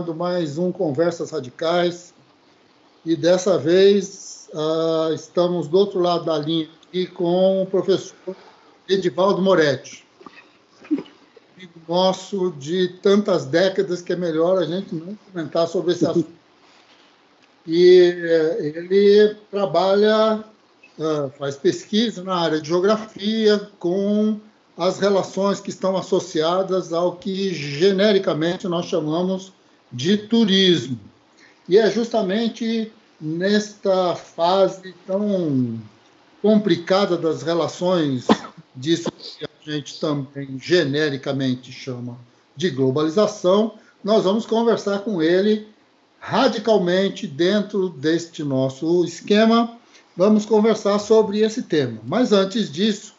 começando mais um Conversas Radicais e dessa vez uh, estamos do outro lado da linha aqui com o professor Edivaldo Moretti, amigo nosso de tantas décadas que é melhor a gente não comentar sobre esse assunto. E uh, ele trabalha, uh, faz pesquisa na área de geografia com as relações que estão associadas ao que genericamente nós chamamos de turismo. E é justamente nesta fase tão complicada das relações disso que a gente também genericamente chama de globalização, nós vamos conversar com ele radicalmente dentro deste nosso esquema. Vamos conversar sobre esse tema. Mas antes disso,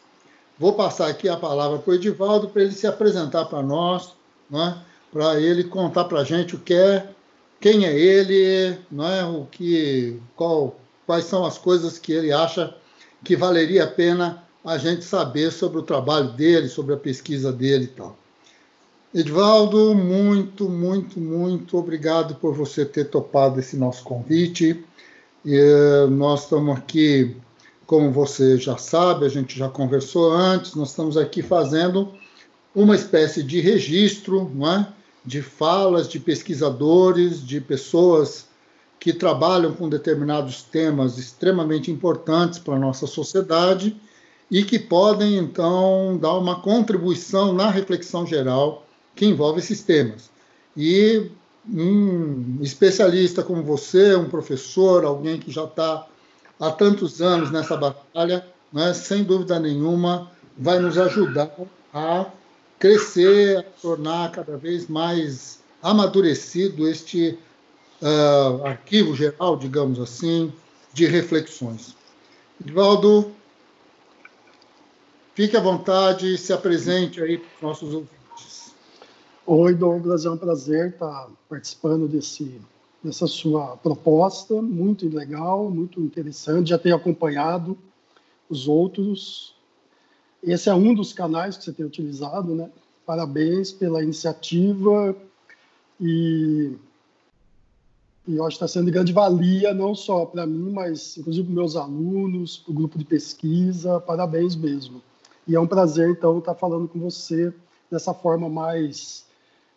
Vou passar aqui a palavra para o Edivaldo para ele se apresentar para nós, né? Para ele contar para a gente o que é, quem é ele, é? o que, qual, quais são as coisas que ele acha que valeria a pena a gente saber sobre o trabalho dele, sobre a pesquisa dele e tal. Edvaldo, muito, muito, muito obrigado por você ter topado esse nosso convite. E, eh, nós estamos aqui como você já sabe, a gente já conversou antes, nós estamos aqui fazendo uma espécie de registro não é? De falas de pesquisadores, de pessoas que trabalham com determinados temas extremamente importantes para a nossa sociedade e que podem, então, dar uma contribuição na reflexão geral que envolve esses temas. E um especialista como você, um professor, alguém que já está há tantos anos nessa batalha, né, sem dúvida nenhuma, vai nos ajudar a crescer, tornar cada vez mais amadurecido este uh, arquivo geral, digamos assim, de reflexões. Edvaldo, fique à vontade, se apresente aí para os nossos ouvintes. Oi, Douglas, é um prazer estar participando desse nessa sua proposta, muito legal, muito interessante. Já tenho acompanhado os outros. Esse é um dos canais que você tem utilizado, né? Parabéns pela iniciativa e, e eu acho que está sendo de grande valia, não só para mim, mas inclusive para meus alunos, para o grupo de pesquisa. Parabéns mesmo. E é um prazer, então, estar falando com você dessa forma mais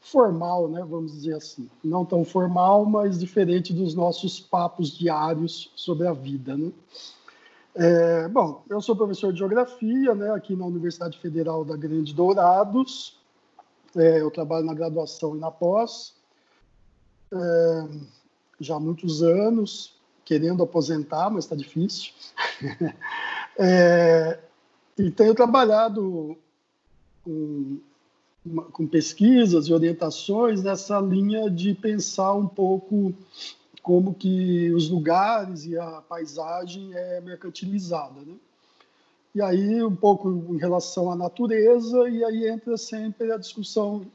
formal, né, vamos dizer assim. Não tão formal, mas diferente dos nossos papos diários sobre a vida. Né? É, bom, eu sou professor de geografia né, aqui na Universidade Federal da Grande Dourados. É, eu trabalho na graduação e na pós. É, já há muitos anos, querendo aposentar, mas está difícil. É, e tenho trabalhado com com pesquisas e orientações nessa linha de pensar um pouco como que os lugares e a paisagem é mercantilizada, né? E aí um pouco em relação à natureza e aí entra sempre a discussão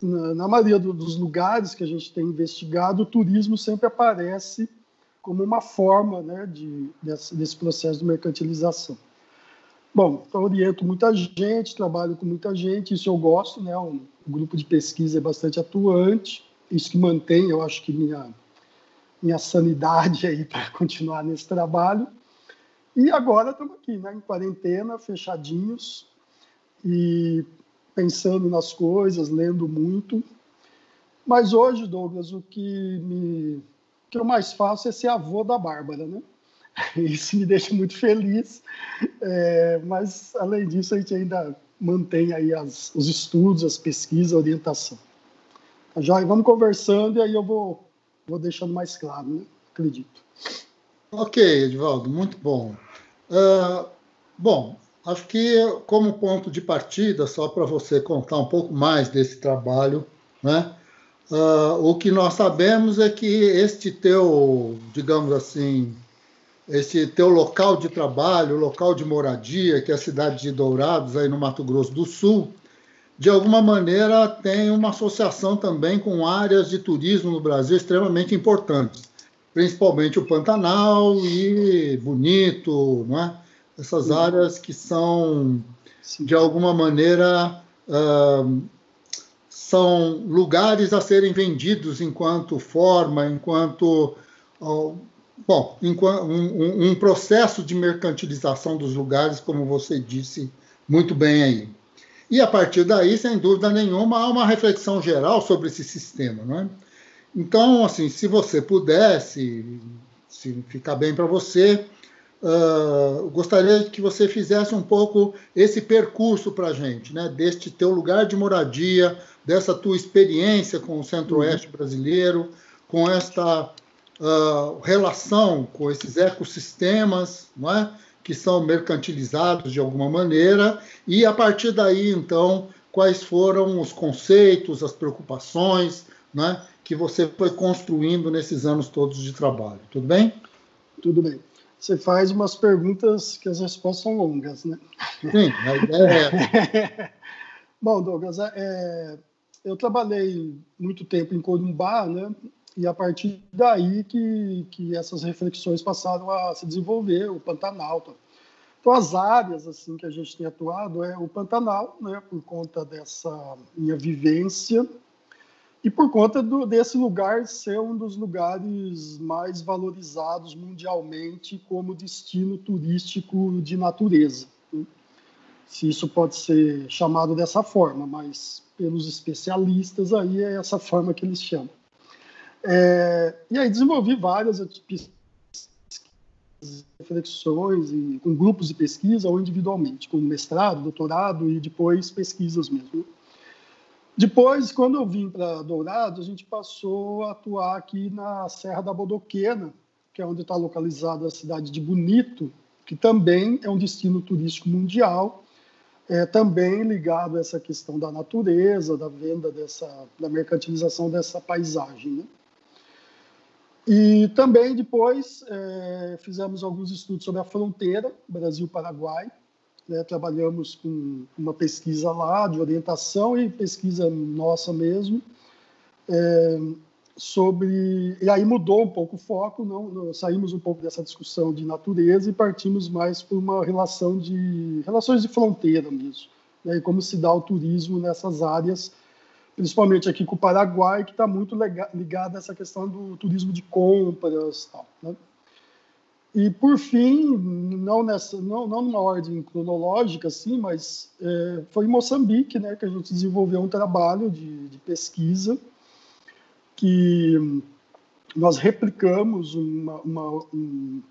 na, na maioria do, dos lugares que a gente tem investigado, o turismo sempre aparece como uma forma, né, de, desse, desse processo de mercantilização. Bom, então oriento muita gente, trabalho com muita gente, isso eu gosto, né? Um grupo de pesquisa é bastante atuante, isso que mantém, eu acho que minha minha sanidade aí para continuar nesse trabalho. E agora estamos aqui, né, em quarentena, fechadinhos e pensando nas coisas, lendo muito. Mas hoje, Douglas, o que me o que eu mais faço é ser avô da Bárbara, né? Isso me deixa muito feliz, é, mas além disso a gente ainda mantém aí as, os estudos, as pesquisas, a orientação. Tá Já vamos conversando e aí eu vou, vou deixando mais claro, né? acredito. Ok, Edvaldo, muito bom. Uh, bom, acho que como ponto de partida, só para você contar um pouco mais desse trabalho, né? Uh, o que nós sabemos é que este teu, digamos assim, esse teu local de trabalho, local de moradia, que é a cidade de Dourados, aí no Mato Grosso do Sul, de alguma maneira tem uma associação também com áreas de turismo no Brasil extremamente importantes, principalmente o Pantanal e Bonito, não é? essas áreas que são, de alguma maneira, uh, são lugares a serem vendidos enquanto forma, enquanto bom, um, um, processo de mercantilização dos lugares, como você disse muito bem aí. E a partir daí, sem dúvida nenhuma, há uma reflexão geral sobre esse sistema, é? Então, assim, se você pudesse, se ficar bem para você, uh, gostaria que você fizesse um pouco esse percurso para a gente, né? Deste teu lugar de moradia, dessa tua experiência com o Centro-Oeste uhum. brasileiro, com esta uh, relação com esses ecossistemas, não é? Que são mercantilizados de alguma maneira, e a partir daí, então, quais foram os conceitos, as preocupações né, que você foi construindo nesses anos todos de trabalho. Tudo bem? Tudo bem. Você faz umas perguntas que as respostas são longas, né? Sim, a ideia é. Bom, Douglas, é, eu trabalhei muito tempo em Corumbá, né? E a partir daí que, que essas reflexões passaram a se desenvolver, o Pantanal. Tá? Então, as áreas assim que a gente tem atuado é o Pantanal, né, por conta dessa minha vivência e por conta do, desse lugar ser um dos lugares mais valorizados mundialmente como destino turístico de natureza. Né? Se isso pode ser chamado dessa forma, mas pelos especialistas aí é essa forma que eles chamam. É, e aí desenvolvi várias reflexões com grupos de pesquisa ou individualmente, com mestrado, doutorado e depois pesquisas mesmo. Depois, quando eu vim para Dourado, a gente passou a atuar aqui na Serra da Bodoquena, que é onde está localizada a cidade de Bonito, que também é um destino turístico mundial, é, também ligado a essa questão da natureza, da venda dessa, da mercantilização dessa paisagem. Né? E também depois é, fizemos alguns estudos sobre a fronteira Brasil-Paraguai. Né, trabalhamos com uma pesquisa lá de orientação e pesquisa nossa mesmo é, sobre e aí mudou um pouco o foco, não, não, saímos um pouco dessa discussão de natureza e partimos mais por uma relação de relações de fronteira mesmo, né, e como se dá o turismo nessas áreas principalmente aqui com o Paraguai, que está muito ligado a essa questão do turismo de compras tal, né? E, por fim, não, nessa, não, não numa ordem cronológica, assim, mas é, foi em Moçambique né, que a gente desenvolveu um trabalho de, de pesquisa que nós replicamos uma, uma,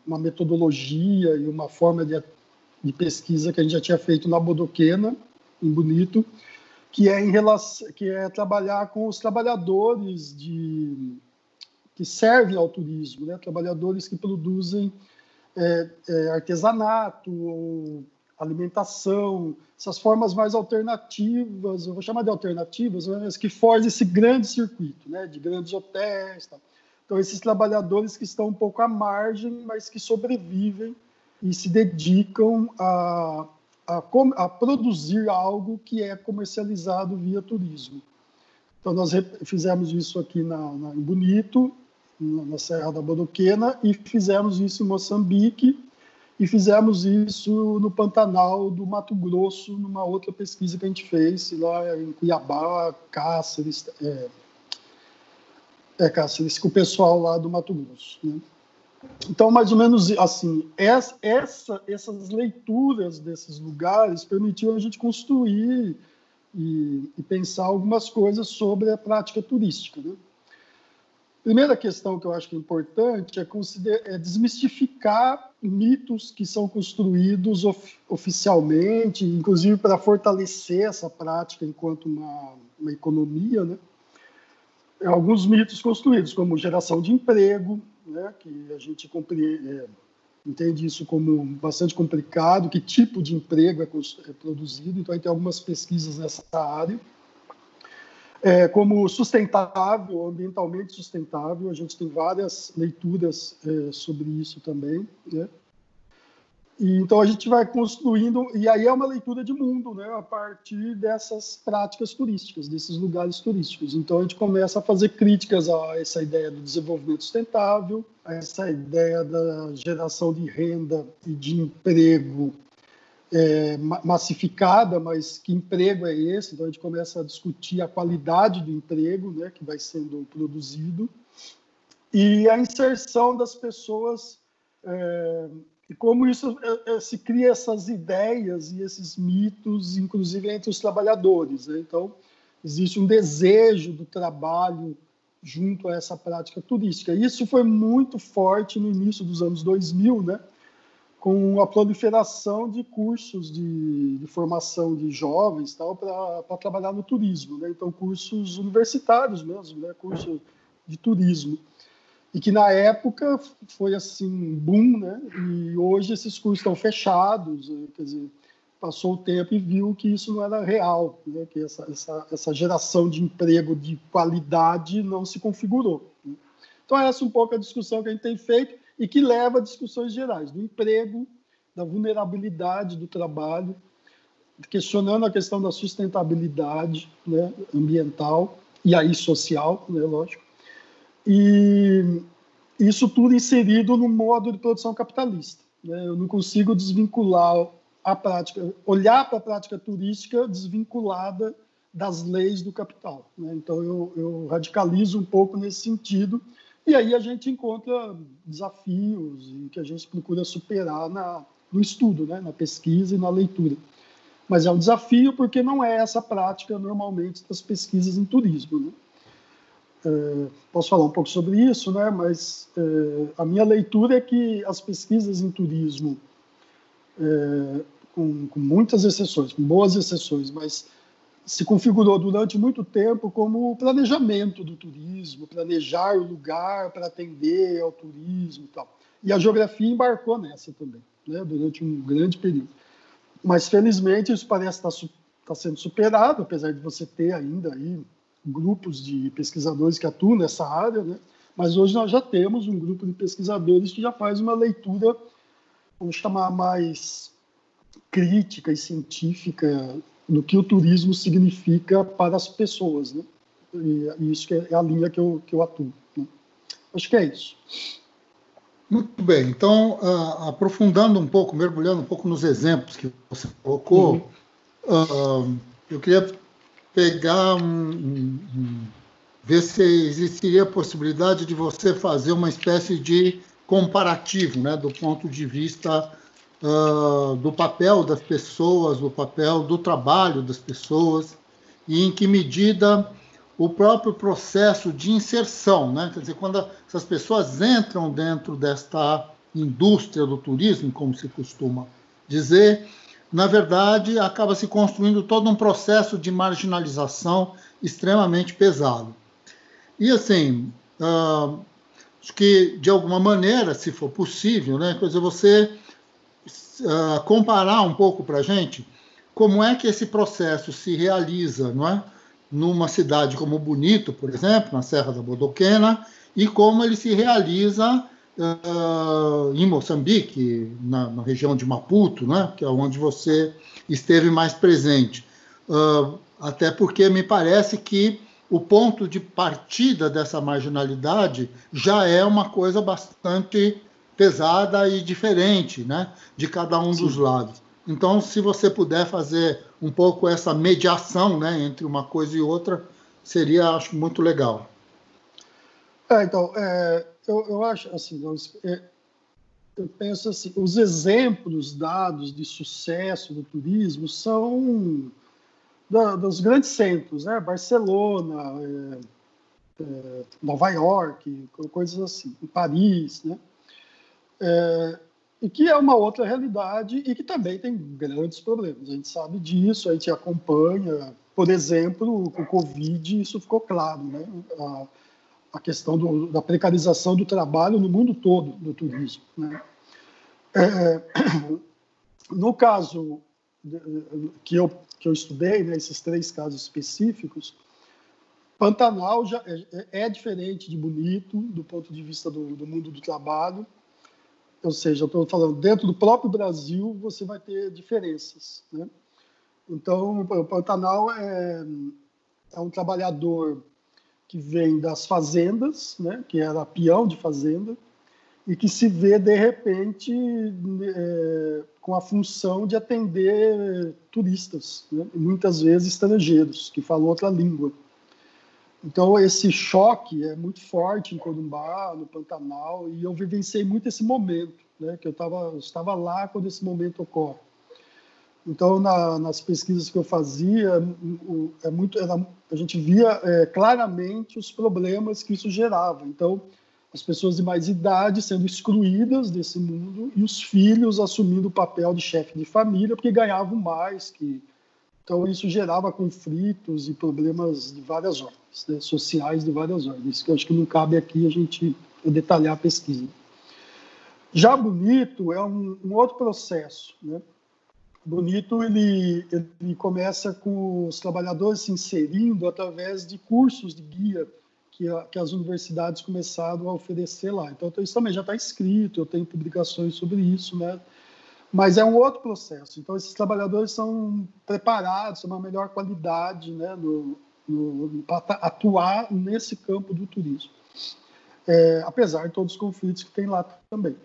uma, metodologia e uma forma de, de pesquisa que a gente já tinha feito na Bodoquena, em Bonito, que é em relação, que é trabalhar com os trabalhadores de que servem ao turismo, né? Trabalhadores que produzem é, é, artesanato, ou alimentação, essas formas mais alternativas, eu vou chamar de alternativas, mas que fogem esse grande circuito, né? De grandes hotéis. Então esses trabalhadores que estão um pouco à margem, mas que sobrevivem e se dedicam a a, a, produzir algo que é comercializado via turismo. Então, nós fizemos isso aqui na, na, em Bonito, na, Serra da Bodoquena, e fizemos isso em Moçambique, e fizemos isso no Pantanal do Mato Grosso, numa outra pesquisa que a gente fez lá em Cuiabá, Cáceres, é, é Cáceres, com o pessoal lá do Mato Grosso. Né? Então, mais ou menos assim, essa, essa, essas leituras desses lugares permitiram a gente construir e, e, pensar algumas coisas sobre a prática turística. Né? Primeira questão que eu acho que é importante é, é desmistificar mitos que são construídos of, oficialmente, inclusive para fortalecer essa prática enquanto uma, uma economia, né? Alguns mitos construídos, como geração de emprego, né, que a gente é, entende isso como bastante complicado, que tipo de emprego é, é produzido, então a gente tem algumas pesquisas nessa área. É, como sustentável, ambientalmente sustentável, a gente tem várias leituras é, sobre isso também. Né? E, então a gente vai construindo, e aí é uma leitura de mundo, né, a partir dessas práticas turísticas, desses lugares turísticos. Então a gente começa a fazer críticas a essa ideia do desenvolvimento sustentável, a essa ideia da geração de renda e de emprego é, massificada, mas que emprego é esse? Então a gente começa a discutir a qualidade do emprego, né, que vai sendo produzido e a inserção das pessoas é, e como isso é, é, se cria essas ideias e esses mitos, inclusive entre os trabalhadores. Né? Então existe um desejo do trabalho junto a essa prática turística. Isso foi muito forte no início dos anos 2000, né? com a proliferação de cursos de, de formação de jovens tal para trabalhar no turismo, né? então cursos universitários mesmo, né? de turismo e que na época foi assim boom, né? E hoje esses cursos estão fechados, quer dizer, passou o tempo e viu que isso não era real, né? Que essa, essa, essa geração de emprego de qualidade não se configurou. Né? Então essa é um pouco a discussão que a gente tem feito e que leva a discussões gerais do emprego, da vulnerabilidade do trabalho, questionando a questão da sustentabilidade né, ambiental e aí social, né, lógico. E isso tudo inserido no modo de produção capitalista. Né? Eu não consigo desvincular a prática, olhar para a prática turística desvinculada das leis do capital. Né? Então eu, eu radicalizo um pouco nesse sentido e aí a gente encontra desafios e que a gente procura superar na, no estudo, né, na pesquisa e na leitura. Mas é um desafio porque não é essa prática normalmente das pesquisas em turismo. Né? É, posso falar um pouco sobre isso, né? Mas é, a minha leitura é que as pesquisas em turismo, é, com, com muitas exceções, com boas exceções, mas se configurou durante muito tempo como planejamento do turismo, planejar o lugar para atender ao turismo e tal. E a geografia embarcou nessa também, né, durante um grande período. Mas, felizmente, isso parece estar, estar tá sendo superado, apesar de você ter ainda aí grupos de pesquisadores que atuam nessa área, né? mas hoje nós já temos um grupo de pesquisadores que já faz uma leitura, vamos chamar mais crítica e científica no que o turismo significa para as pessoas, né? E isso é a linha que eu, que eu atuo. Né? Acho que é isso. Muito bem. Então, uh, aprofundando um pouco, mergulhando um pouco nos exemplos que você colocou, uhum. uh, eu queria pegar um, um, ver se existiria a possibilidade de você fazer uma espécie de comparativo, né, do ponto de vista uh, do papel das pessoas, do papel do trabalho das pessoas e em que medida o próprio processo de inserção, né? Quer dizer, quando essas pessoas entram dentro desta indústria do turismo, como se costuma dizer, na verdade, acaba se construindo todo um processo de marginalização extremamente pesado. E assim, uh, acho que de alguma maneira, se for possível, né, quer dizer, você uh, comparar um pouco para a gente como é que esse processo se realiza, não é? Numa cidade como Bonito, por exemplo, na Serra da Bodoquena, e como ele se realiza uh, em Moçambique, na, na, região de Maputo, né? Que é onde você esteve mais presente. Uh, até porque me parece que o ponto de partida dessa marginalidade já é uma coisa bastante pesada e diferente, né, de cada um Sim. dos lados. Então, se você puder fazer um pouco essa mediação, né, entre uma coisa e outra, seria, acho, muito legal. É, então, é, eu, eu acho assim, é, eu penso assim, os exemplos dados de sucesso do turismo são da, dos grandes centros, né, Barcelona, é, é, Nova York, coisas assim, Paris, né? É, e que é uma outra realidade e que também tem grandes problemas. A gente sabe disso, a gente acompanha. Por exemplo, com o Covid, isso ficou claro, né? A, a questão do, da precarização do trabalho no mundo todo do turismo. Né? É, no caso que eu, que eu estudei, né, esses três casos específicos, Pantanal já é, é, diferente de Bonito do ponto de vista do, do mundo do trabalho ou seja, estou falando, dentro do próprio Brasil você vai ter diferenças. Né? Então, o Pantanal é, é um trabalhador que vem das fazendas, né, que era peão de fazenda, e que se vê, de repente, é, com a função de atender turistas, né? muitas vezes estrangeiros, que falam outra língua. Então, esse choque é muito forte em Corumbá, no Pantanal, e eu vivenciei muito esse momento, né? que eu, tava, eu estava lá quando esse momento ocorre. Então, na, nas pesquisas que eu fazia, é muito, era, a gente via é, claramente os problemas que isso gerava. Então, as pessoas de mais idade sendo excluídas desse mundo e os filhos assumindo o papel de chefe de família porque ganhavam mais que então isso gerava conflitos e problemas de várias ordens né, sociais de várias ordens que eu acho que não cabe aqui a gente detalhar a pesquisa já bonito é um, um outro processo né bonito ele ele começa com os trabalhadores se inserindo através de cursos de guia que, a, que, as universidades começaram a oferecer lá. Então, isso também já está escrito, eu tenho publicações sobre isso, né? Mas é um outro processo. Então, esses trabalhadores são preparados, são uma melhor qualidade, né, no, no para atuar nesse campo do turismo. É, apesar de todos os conflitos que tem lá também.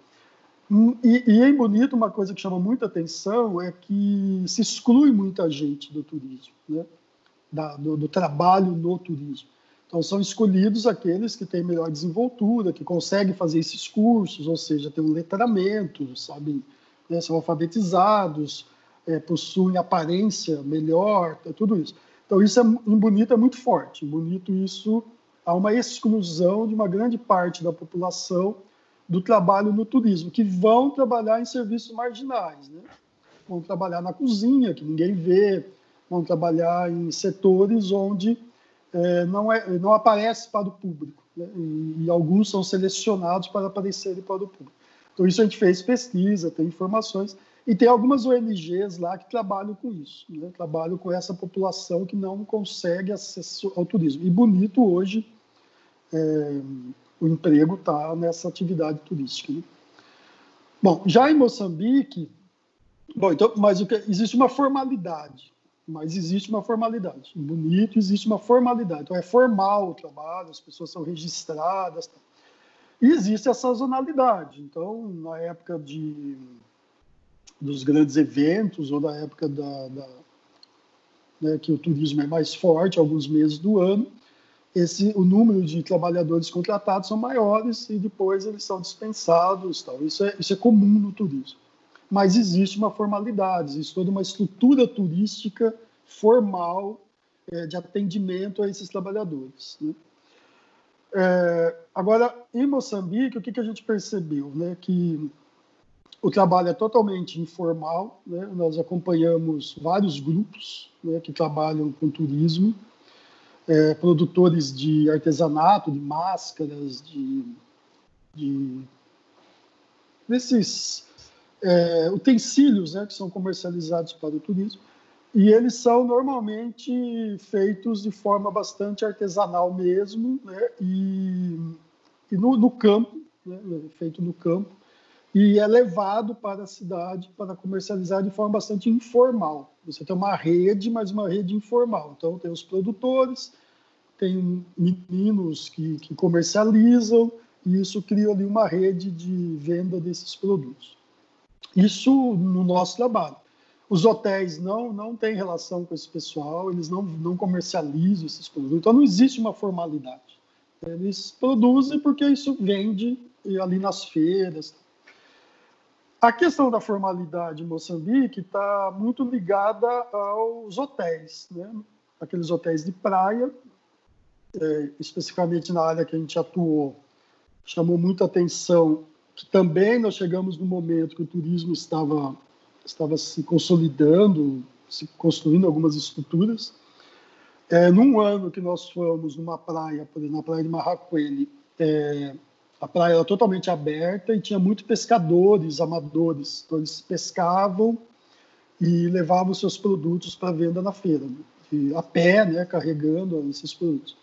E, e em Bonito, uma coisa que chama muita atenção é que se exclui muita gente do turismo, né? Da, do, do trabalho no turismo. Então, são escolhidos aqueles que têm melhor desenvoltura, que conseguem fazer esses cursos, ou seja, têm um letramento, sabem, né, são alfabetizados, é, possuem aparência melhor, é tudo isso. Então, isso é, em Bonito é muito forte. Em Bonito, isso há uma exclusão de uma grande parte da população do trabalho no turismo, que vão trabalhar em serviços marginais, né? vão trabalhar na cozinha, que ninguém vê, vão trabalhar em setores onde é, não, é, não aparece para o público, né? e, e, alguns são selecionados para aparecerem para o público. Então, isso a gente fez pesquisa, tem informações, e tem algumas ONGs lá que trabalham com isso, né? trabalham com essa população que não consegue acesso ao turismo. E bonito hoje, é, o emprego está nessa atividade turística. Né? Bom, já em Moçambique, bom, então, mas que, existe uma formalidade mas existe uma formalidade. Bonito, existe uma formalidade. Então, é formal o trabalho, as pessoas são registradas. Tá? E existe a sazonalidade. Então, na época de, dos grandes eventos, ou na época da, da né, que o turismo é mais forte, alguns meses do ano, esse, o número de trabalhadores contratados são maiores e depois eles são dispensados. Tal. Isso, é, isso é comum no turismo mas existe uma formalidade, existe toda uma estrutura turística formal é, de atendimento a esses trabalhadores. Né? É, agora, em Moçambique, o que, que a gente percebeu? Né? Que o trabalho é totalmente informal, né? nós acompanhamos vários grupos né, que trabalham com turismo, é, produtores de artesanato, de máscaras, de, de desses é, utensílios né, que são comercializados para o turismo, e eles são normalmente feitos de forma bastante artesanal mesmo, né, e, e no, no, campo, né, feito no campo, e é levado para a cidade para comercializar de forma bastante informal. Você tem uma rede, mas uma rede informal. Então, tem os produtores, tem meninos que, que comercializam, e isso cria ali uma rede de venda desses produtos. Isso no nosso trabalho. Os hotéis não, não têm relação com esse pessoal, eles não, não comercializam esses produtos, então não existe uma formalidade. Eles produzem porque isso vende ali nas feiras. A questão da formalidade em Moçambique está muito ligada aos hotéis, né? aqueles hotéis de praia, é, especificamente na área que a gente atuou, chamou muita atenção que também nós chegamos no momento que o turismo estava, estava se consolidando, se construindo algumas estruturas. É, num ano que nós fomos numa praia, por exemplo, na praia de Marraquene, é, a praia era totalmente aberta e tinha muitos pescadores amadores. Então, eles pescavam e levavam seus produtos para venda na feira, né? a pé, né, carregando esses produtos.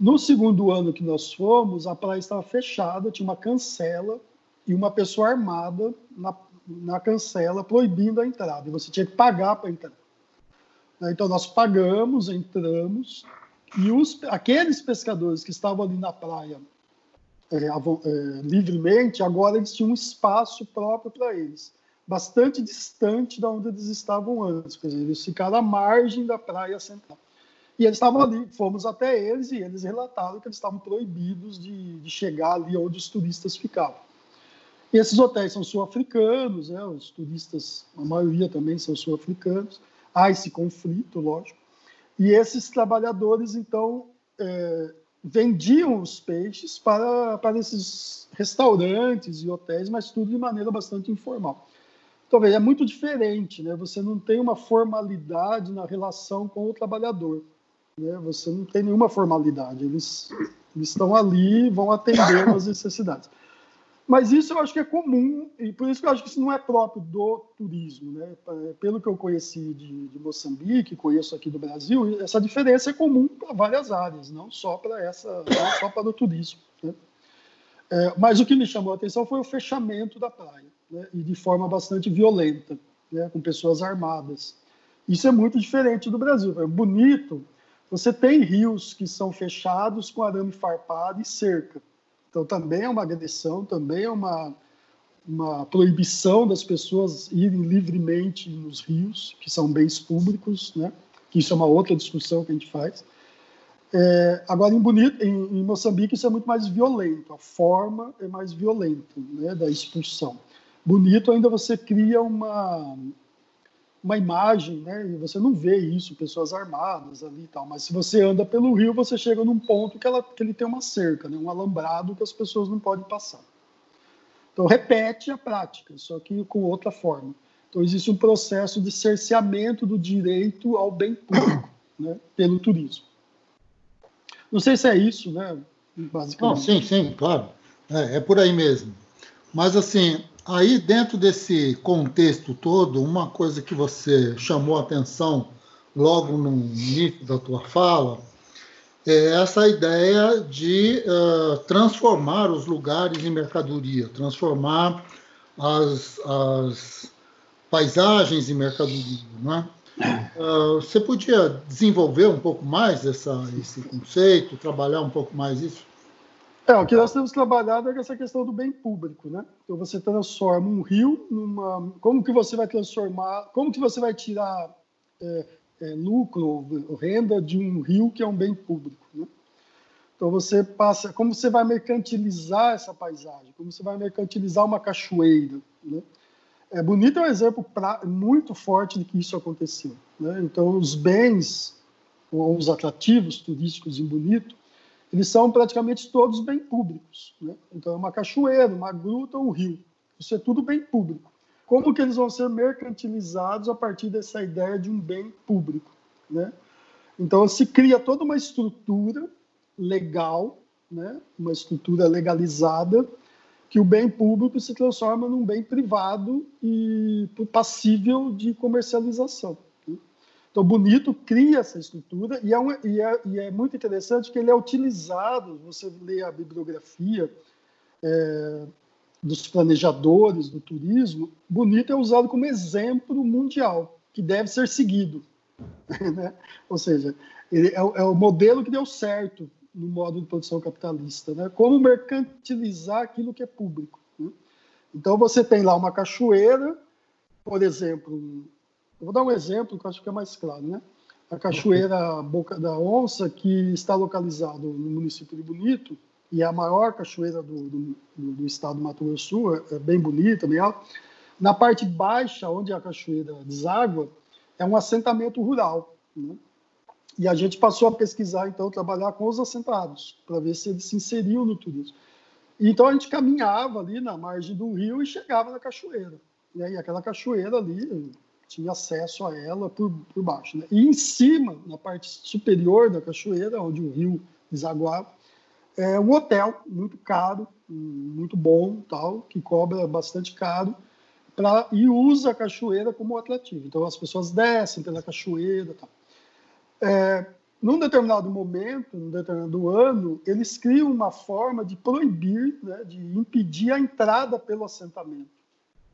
No segundo ano que nós fomos, a praia estava fechada, tinha uma cancela e uma pessoa armada na, na cancela proibindo a entrada. E você tinha que pagar para entrar. Né, então nós pagamos, entramos, e os, aqueles pescadores que estavam ali na praia é, é, livremente, agora eles tinham um espaço próprio para eles, bastante distante da onde eles estavam antes. Quer dizer, eles ficaram à margem da praia central. E eles estavam ali, fomos até eles e eles relataram que eles estavam proibidos de, de chegar ali onde os turistas ficavam. E esses hotéis são sul-africanos, né? os turistas, a maioria também são sul-africanos. Há esse conflito, lógico. E esses trabalhadores, então, é, vendiam os peixes para, para esses restaurantes e hotéis, mas tudo de maneira bastante informal. Então, é muito diferente, né? Você não tem uma formalidade na relação com o trabalhador, né? Você não tem nenhuma formalidade. Eles, eles estão ali, vão atender as necessidades. Mas isso eu acho que é comum, e por isso que eu acho que isso não é próprio do turismo. Né? Pelo que eu conheci de, de Moçambique, conheço aqui do Brasil, essa diferença é comum para várias áreas, não só para essa, não só para o turismo. Né? É, mas o que me chamou a atenção foi o fechamento da praia, né? e de forma bastante violenta, né? com pessoas armadas. Isso é muito diferente do Brasil. É bonito, você tem rios que são fechados com arame farpado e cerca. Então, também é uma agressão, também é uma, uma proibição das pessoas irem livremente nos rios, que são bens públicos, né? isso é uma outra discussão que a gente faz. É, agora, em, Bonito, em, em, Moçambique, isso é muito mais violento, a forma é mais violenta né, da expulsão. Bonito, ainda você cria uma, uma imagem, né? E você não vê isso, pessoas armadas ali e tal. Mas se você anda pelo rio, você chega num ponto que, ela, que ele tem uma cerca, né? Um alambrado que as pessoas não podem passar. Então repete a prática, só que com outra forma. Então existe um processo de cerceamento do direito ao bem público, né? Pelo turismo. Não sei se é isso, né? Basicamente. Não, sim, sim, claro. É, é por aí mesmo. Mas assim, Aí, dentro desse contexto todo, uma coisa que você chamou a atenção logo no início da tua fala é essa ideia de uh, transformar os lugares em mercadoria, transformar as, as paisagens em mercadoria. Né? Uh, você podia desenvolver um pouco mais essa, esse conceito, trabalhar um pouco mais isso? É, o que nós temos trabalhado é essa questão do bem público, né? Então você transforma um rio numa, como que você vai transformar, como que você vai tirar é, é, lucro, renda de um rio que é um bem público, né? Então você passa, como você vai mercantilizar essa paisagem, como você vai mercantilizar uma cachoeira, né? É bonito é um exemplo pra, muito forte de que isso aconteceu, né? Então os bens, ou os atrativos turísticos em Bonito eles são praticamente todos bem públicos. Né? Então, é uma cachoeira, uma gruta um rio. Isso é tudo bem público. Como que eles vão ser mercantilizados a partir dessa ideia de um bem público? Né? Então, se cria toda uma estrutura legal, né? uma estrutura legalizada, que o bem público se transforma num bem privado e passível de comercialização. Então, Bonito cria essa estrutura e é, um, e, é, e é, muito interessante que ele é utilizado, você lê a bibliografia é, dos planejadores do turismo, Bonito é usado como exemplo mundial, que deve ser seguido. Né? Ou seja, é, é, o modelo que deu certo no modo de produção capitalista. Né? Como mercantilizar aquilo que é público. Né? Então, você tem lá uma cachoeira, por exemplo, eu vou dar um exemplo que eu acho que é mais claro, né? A Cachoeira Boca da Onça, que está localizado no município de Bonito, e é a maior cachoeira do, do, do estado do Mato Grosso Sul, é, é bem bonita, bem alta. Na parte baixa, onde a cachoeira deságua, é um assentamento rural. Né? E a gente passou a pesquisar, então, trabalhar com os assentados, para ver se eles se inseriam no turismo. Então a gente caminhava ali na margem do rio e chegava na cachoeira. Né? E aquela cachoeira ali, tinha acesso a ela por, por baixo. Né? E em cima, na parte superior da cachoeira, onde o rio desaguava, é um hotel muito caro, muito bom, tal, que cobra bastante caro, pra, e usa a cachoeira como atrativo. Então as pessoas descem pela cachoeira. Tal. É, num determinado momento, num determinado ano, eles criam uma forma de proibir, né, de impedir a entrada pelo assentamento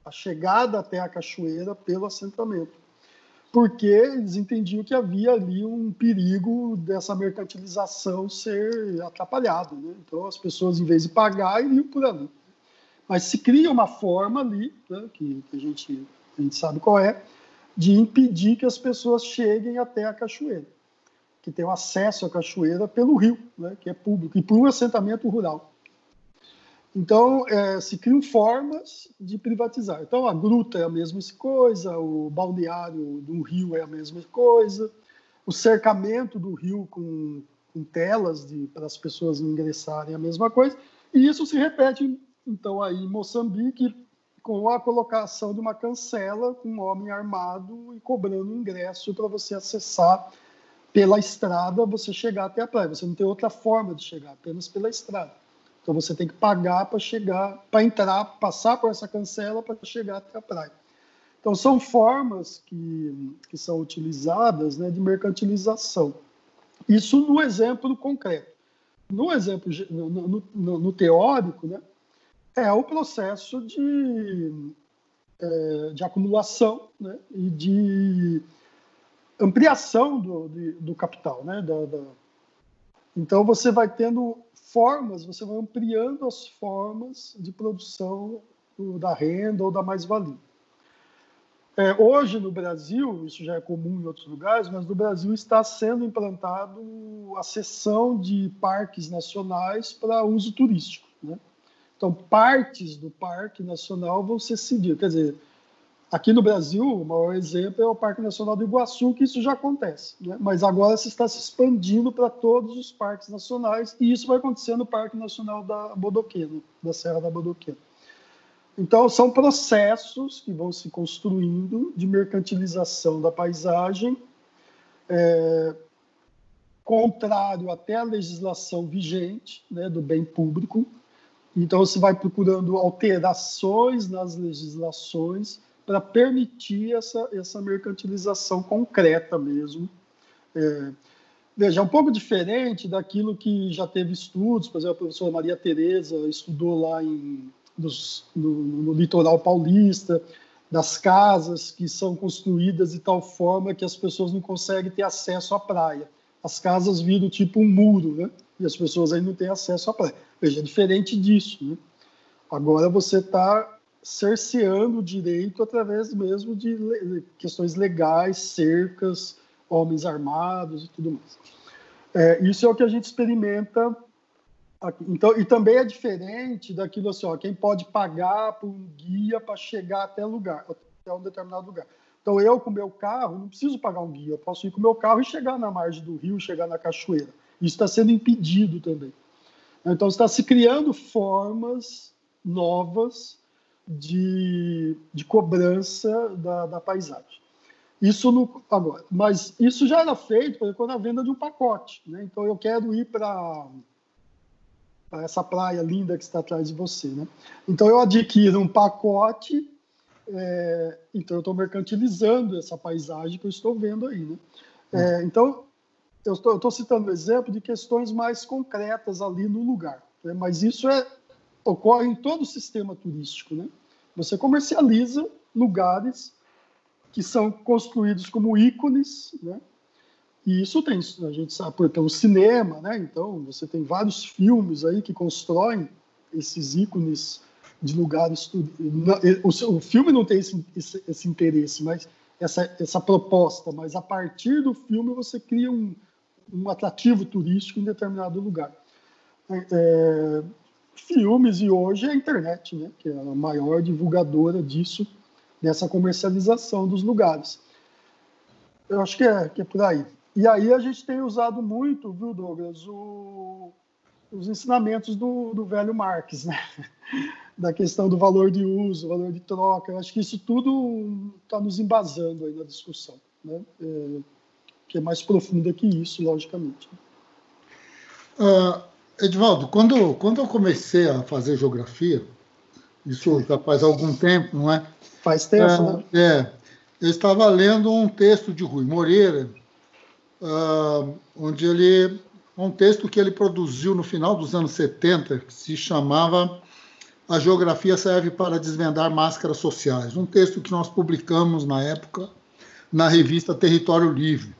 a chegada até a cachoeira pelo assentamento. porque eles entendiam que havia ali um perigo dessa mercantilização ser atrapalhada. Né? Então, as pessoas, em vez de pagar, iriam por ali. Mas se cria uma forma ali, né, que, que a, gente, a gente sabe qual é, de impedir que as pessoas cheguem até a cachoeira, que tem acesso à cachoeira pelo rio, né, que é público, e por um assentamento rural. Então, é, se criam formas de privatizar. Então, a gruta é a mesma coisa, o balneário do rio é a mesma coisa, o cercamento do rio com, com telas para as pessoas ingressarem é a mesma coisa, e isso se repete, então, aí em Moçambique, com a colocação de uma cancela com um homem armado e cobrando ingresso para você acessar pela estrada, você chegar até a praia. Você não tem outra forma de chegar, apenas pela estrada. Então você tem que pagar para chegar, para entrar, passar por essa cancela para chegar até a praia. Então são formas que, que são utilizadas né, de mercantilização. Isso no exemplo concreto. No exemplo no, no, no teórico, né, é o processo de, é, de acumulação né, e de ampliação do, de, do capital. Né, da, da... Então você vai tendo formas, você vai ampliando as formas de produção da renda ou da mais-valia. É, hoje no Brasil, isso já é comum em outros lugares, mas no Brasil está sendo implantado a cessão de parques nacionais para uso turístico. Né? Então, partes do Parque Nacional vão ser cedidas. Quer dizer, Aqui no Brasil, o maior exemplo é o Parque Nacional do Iguaçu, que isso já acontece, né? mas agora se está se expandindo para todos os parques nacionais, e isso vai acontecer no Parque Nacional da Bodoquena, da Serra da Bodoquena. Então, são processos que vão se construindo de mercantilização da paisagem, é, contrário até à legislação vigente né, do bem público. Então, você vai procurando alterações nas legislações para permitir essa, essa mercantilização concreta mesmo. É, veja, é um pouco diferente daquilo que já teve estudos, por exemplo, a professora Maria Tereza estudou lá em, nos, no, no litoral paulista, das casas que são construídas de tal forma que as pessoas não conseguem ter acesso à praia. As casas viram tipo um muro, né? E as pessoas aí não têm acesso à praia. Veja, é diferente disso, né? Agora você está cerceando o direito através mesmo de questões legais, cercas, homens armados e tudo mais. É, isso é o que a gente experimenta aqui. Então, e também é diferente daquilo assim, ó, quem pode pagar por um guia para chegar até lugar, até um determinado lugar. Então, eu com meu carro não preciso pagar um guia, eu posso ir com meu carro e chegar na margem do rio, chegar na cachoeira. Isso está sendo impedido também. Então, está se criando formas novas de, de cobrança da, da paisagem. Isso no, agora, mas isso já era feito por exemplo, na venda de um pacote. Né? Então eu quero ir para essa praia linda que está atrás de você. Né? Então eu adquiro um pacote, é, então eu estou mercantilizando essa paisagem que eu estou vendo aí. Né? É, então eu estou citando exemplo de questões mais concretas ali no lugar. Né? Mas isso é ocorre em todo o sistema turístico. Né? Você comercializa lugares que são construídos como ícones, né? E isso tem, a gente sabe, pelo cinema, né? Então, você tem vários filmes aí que constroem esses ícones de lugares. O, filme não tem esse, esse, esse interesse, mas essa, essa proposta, mas a partir do filme você cria um, um atrativo turístico em determinado lugar. É, filmes e hoje é a internet, né, que é a maior divulgadora disso, dessa comercialização dos lugares. Eu acho que é, que é por aí. E aí a gente tem usado muito, viu, Douglas, o, os ensinamentos do, do velho Marx, né? da questão do valor de uso, valor de troca. Eu acho que isso tudo está nos embasando aí na discussão, né? É, que é mais profunda que isso, logicamente. Uh, Edvaldo, quando, quando eu comecei a fazer geografia, isso já faz algum tempo, não é? Faz tempo, é, né? É. Eu estava lendo um texto de Rui Moreira, uh, onde ele. Um texto que ele produziu no final dos anos 70, que se chamava A Geografia Serve para Desvendar Máscaras Sociais. Um texto que nós publicamos na época na revista Território Livre.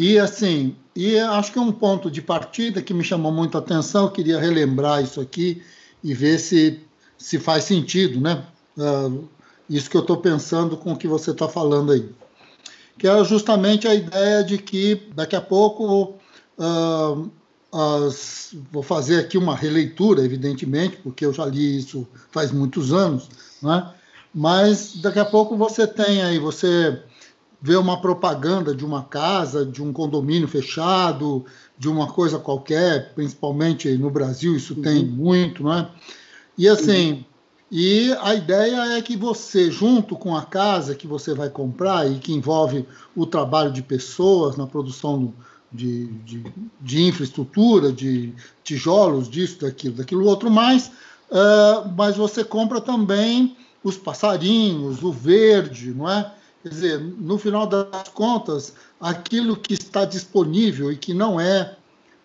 E assim, e acho que um ponto de partida que me chamou muito a atenção, eu queria relembrar isso aqui e ver se, se faz sentido, né? Uh, isso que eu estou pensando com o que você está falando aí. Que é justamente a ideia de que daqui a pouco uh, as, vou fazer aqui uma releitura, evidentemente, porque eu já li isso faz muitos anos, né? mas daqui a pouco você tem aí, você vê uma propaganda de uma casa, de um condomínio fechado, de uma coisa qualquer, principalmente no Brasil isso uhum. tem muito, não é? E assim, uhum. e a ideia é que você, junto com a casa que você vai comprar e que envolve o trabalho de pessoas na produção de, de, de infraestrutura, de tijolos, disso, daquilo, daquilo outro mais, uh, mas você compra também os passarinhos, o verde, não é? Quer dizer, no final das contas, aquilo que está disponível e que não é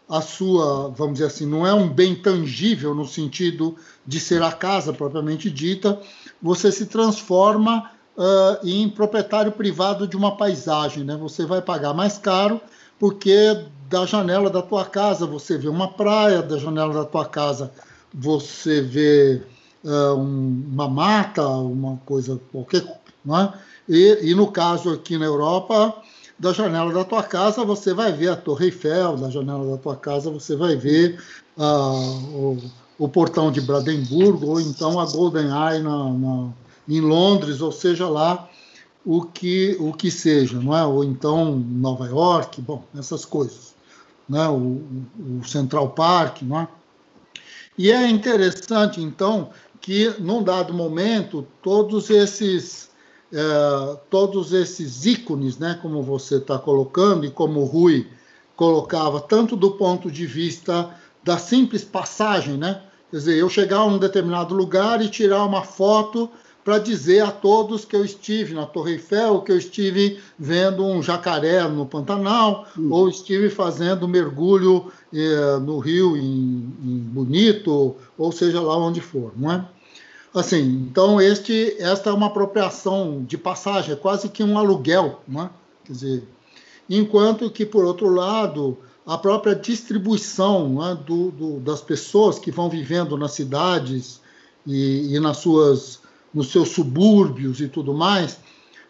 a sua, vamos dizer assim, não é um bem tangível no sentido de ser a casa propriamente dita, você se transforma uh, em proprietário privado de uma paisagem, né? Você vai pagar mais caro porque da janela da tua casa você vê uma praia, da janela da tua casa você vê uh, um, uma mata, uma coisa qualquer, não é? E, e, no caso aqui na Europa, da janela da tua casa você vai ver a Torre Eiffel, da janela da tua casa você vai ver uh, o, o, portão de Brandenburgo, ou então a Golden Eye na, na, em Londres, ou seja lá o que, o que seja, não é? ou então Nova York, bom, essas coisas, né? o, o Central Park. Não é? E é interessante, então, que num dado momento todos esses é, todos esses ícones, né, como você está colocando e como o Rui colocava, tanto do ponto de vista da simples passagem, né, quer dizer, eu chegar a um determinado lugar e tirar uma foto para dizer a todos que eu estive na Torre Eiffel, que eu estive vendo um jacaré no Pantanal, hum. ou estive fazendo mergulho eh, no rio em, em, Bonito, ou seja lá onde for, não é? Assim, então este, esta é uma apropriação de passagem, é quase que um aluguel, não é? Quer dizer, enquanto que por outro lado a própria distribuição é? do, do, das pessoas que vão vivendo nas cidades e, e nas suas nos seus subúrbios e tudo mais,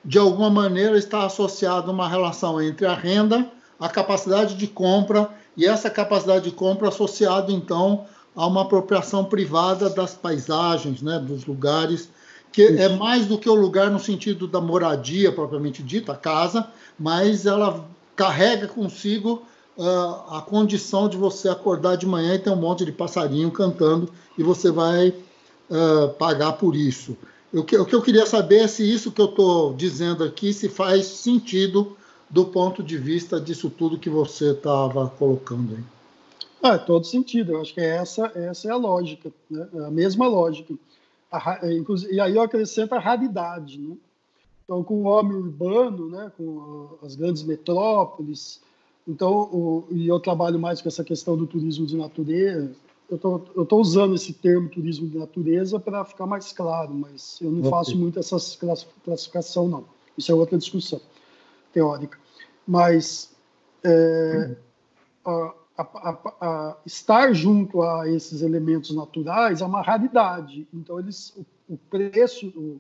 de alguma maneira está associado uma relação entre a renda, a capacidade de compra e essa capacidade de compra associado então a uma apropriação privada das paisagens, né, dos lugares, que é é mais do que o lugar no sentido da moradia propriamente dita, a casa, mas ela carrega consigo uh, a condição de você acordar de manhã e ter um monte de passarinho cantando e você vai uh, pagar por isso. O que, o que eu queria saber é se isso que eu estou dizendo aqui se faz sentido do ponto de vista disso tudo que você estava colocando aí. Ah, todo sentido. Eu acho que essa, essa é a lógica, né? É a mesma lógica. A, é, e aí eu acrescento a raridade. Né? Então, com o homem urbano, né? com as grandes metrópoles, então, o, e eu trabalho mais com essa questão do turismo de natureza, eu estou usando esse termo turismo de natureza para ficar mais claro, mas eu não okay. faço muito essa classificação, não. Isso é outra discussão teórica. Mas é, a, a, a, estar junto a esses elementos naturais é uma raridade. Então, eles, o, o preço, o,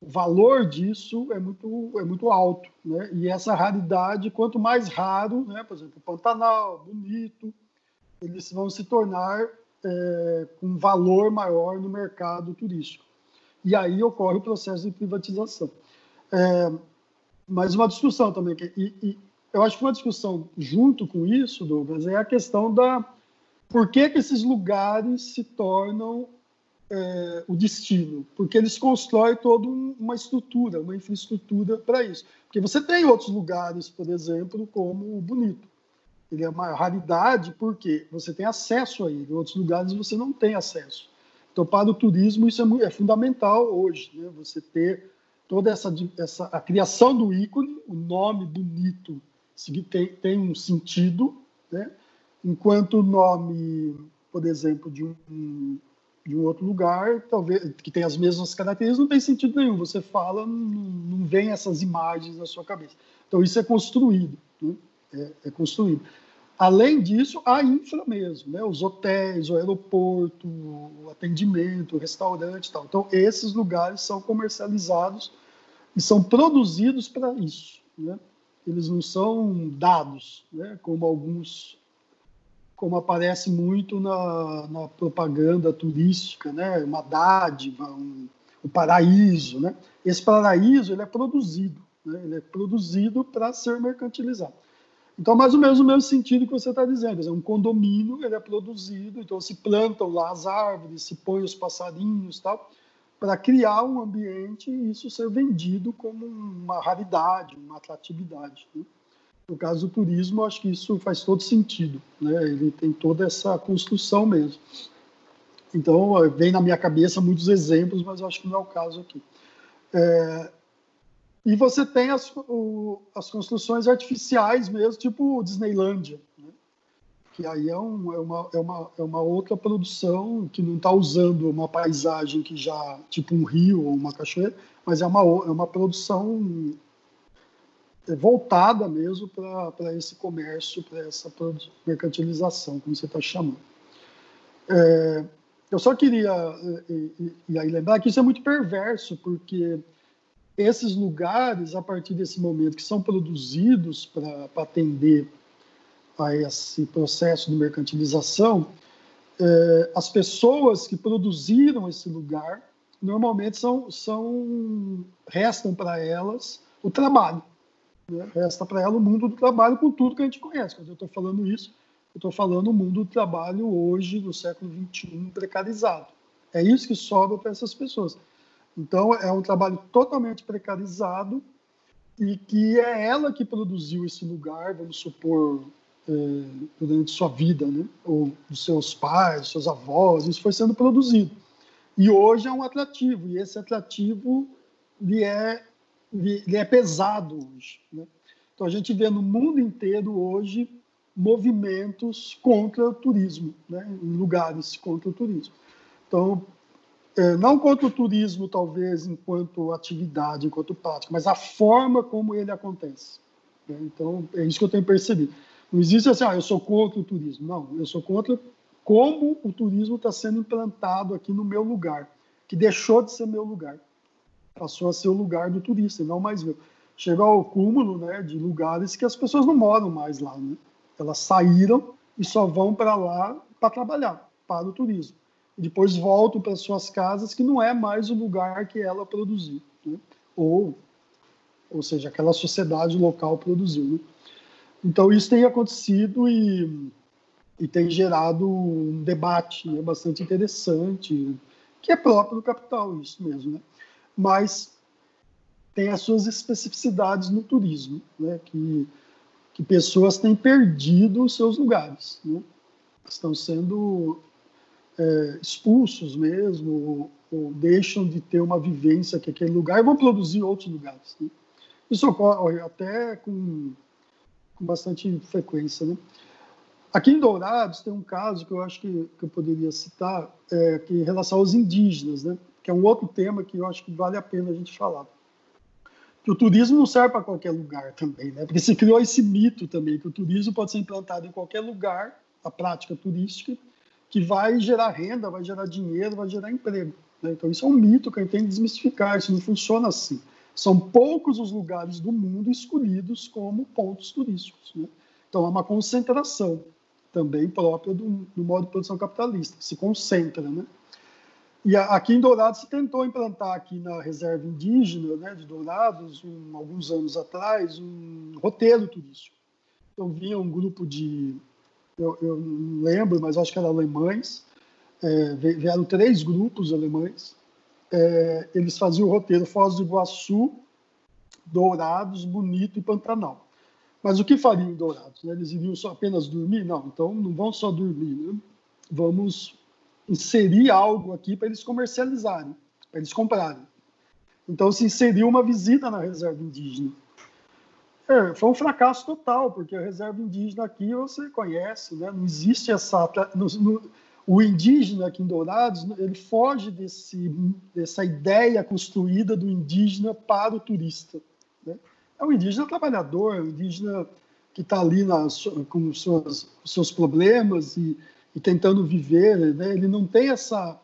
o, valor disso é muito, é muito alto. Né? E essa raridade, quanto mais raro, né? por exemplo, Pantanal, bonito, eles vão se tornar é, com valor maior no mercado turístico. E aí ocorre o processo de privatização. É, mas uma discussão também, que, e, e, eu acho que uma discussão junto com isso, Douglas, é a questão da por que, que esses lugares se tornam é, o destino, porque eles constroem toda uma estrutura, uma infraestrutura para isso. Porque você tem outros lugares, por exemplo, como o Bonito, ele é uma raridade porque você tem acesso a ele, em outros lugares você não tem acesso. Então, para o turismo, isso é, é fundamental hoje, né? você ter toda essa, essa a criação do ícone, o nome bonito tem, tem um sentido, né? enquanto o nome, por exemplo, de um, de um outro lugar, talvez que tem as mesmas características, não tem sentido nenhum. Você fala, não, não vem essas imagens na sua cabeça. Então isso é construído, né? é, é, construído. Além disso, a infra mesmo, né? os hotéis, o aeroporto, o atendimento, o restaurante, tal. Então esses lugares são comercializados e são produzidos para isso, né? Eles não são dados, né? Como alguns como aparece muito na, na propaganda turística, né? uma dádiva, um, o paraíso. Né? Esse paraíso ele é produzido, né? ele é produzido para ser mercantilizado. Então, mais ou menos no mesmo sentido que você está dizendo, dizer, um condomínio ele é produzido, então se plantam lá as árvores, se põe os passarinhos, tal, para criar um ambiente e isso ser vendido como uma raridade, uma atratividade. Né? No caso do turismo, acho que isso faz todo sentido, né? Ele tem toda essa construção mesmo. Então, vem na minha cabeça muitos exemplos, mas acho que não é o caso aqui. É, e você tem as, o, as construções artificiais mesmo, tipo Disneylândia? Que aí é, um, é, uma, é, uma, é uma outra produção que não está usando uma paisagem que já, tipo um rio ou uma cachoeira, mas é uma, é uma produção é voltada mesmo para esse comércio, para essa mercantilização, como você está chamando. É, eu só queria e, e, e, aí lembrar que isso é muito perverso, porque esses lugares, a partir desse momento, que são produzidos para atender a esse processo de mercantilização, é, as pessoas que produziram esse lugar normalmente são, são restam para elas o trabalho. Né? Resta para ela o mundo do trabalho com tudo que a gente conhece. Quando eu estou falando isso, eu estou falando o mundo do trabalho hoje, no século XXI, precarizado. É isso que sobra para essas pessoas. Então, é um trabalho totalmente precarizado e que é ela que produziu esse lugar, vamos supor, durante sua vida, né? ou dos seus pais, dos seus avós, isso foi sendo produzido. E hoje é um atrativo, e esse atrativo lhe é ele é pesado hoje. Né? Então a gente vê no mundo inteiro hoje movimentos contra o turismo, né? em lugares contra o turismo. Então, é, não contra o turismo, talvez, enquanto atividade, enquanto prática, mas a forma como ele acontece. Né? Então, é isso que eu tenho percebido. Não existe assim, ah, eu sou contra o turismo. Não, eu sou contra como o turismo está sendo implantado aqui no meu lugar, que deixou de ser meu lugar passou a ser o lugar do turista, não mais meu. Chegou ao cúmulo né, de lugares que as pessoas não moram mais lá. Né? Elas saíram e só vão para lá para trabalhar, para o turismo. E depois voltam para suas casas, que não é mais o lugar que ela produziu. Né? Ou, ou seja, aquela sociedade local produziu. Né? Então, isso tem acontecido e, e tem gerado um debate bastante interessante, que é próprio do capital, isso mesmo. Né? mas tem as suas especificidades no turismo, né? que, que pessoas têm perdido os seus lugares, né? estão sendo é, expulsos mesmo, ou, ou, deixam de ter uma vivência que aquele lugar e vão produzir outros lugares. Né? Isso ocorre até com, com bastante frequência. Né? Aqui em Dourados tem um caso que eu acho que, que eu poderia citar, é, que em relação aos indígenas, né? que é um outro tema que eu acho que vale a pena a gente falar. Que o turismo não serve para qualquer lugar também, né? Porque se criou esse mito também que o turismo pode ser implantado em qualquer lugar, a prática turística, que vai gerar renda, vai gerar dinheiro, vai gerar emprego. Né? Então isso é um mito que a gente tem que desmistificar. Isso não funciona assim. São poucos os lugares do mundo escolhidos como pontos turísticos. Né? Então é uma concentração também própria do, do modo de produção capitalista. Se concentra, né? E aqui em Dourados se tentou implantar aqui na reserva indígena né, de Dourados, um, alguns anos atrás, um roteiro turístico. Então vinha um grupo de, eu, eu não lembro, mas acho que eram alemães, é, vieram três grupos alemães, é, eles faziam o roteiro Foz do Iguaçu, Dourados, Bonito e Pantanal. Mas o que fariam em Dourados? Né? Eles iriam só apenas dormir? Não, então não vão só dormir, né? vamos inserir algo aqui para eles comercializarem, para eles comprarem. Então se inseriu uma visita na reserva indígena. É, foi um fracasso total, porque a reserva indígena aqui você conhece, né? não existe essa. No, no, o indígena aqui em Dourados, ele foge desse, dessa ideia construída do indígena para o turista. Né? É um indígena trabalhador, é um indígena que está ali nas, com suas, seus problemas e, e tentando viver. Né? Ele não tem essa,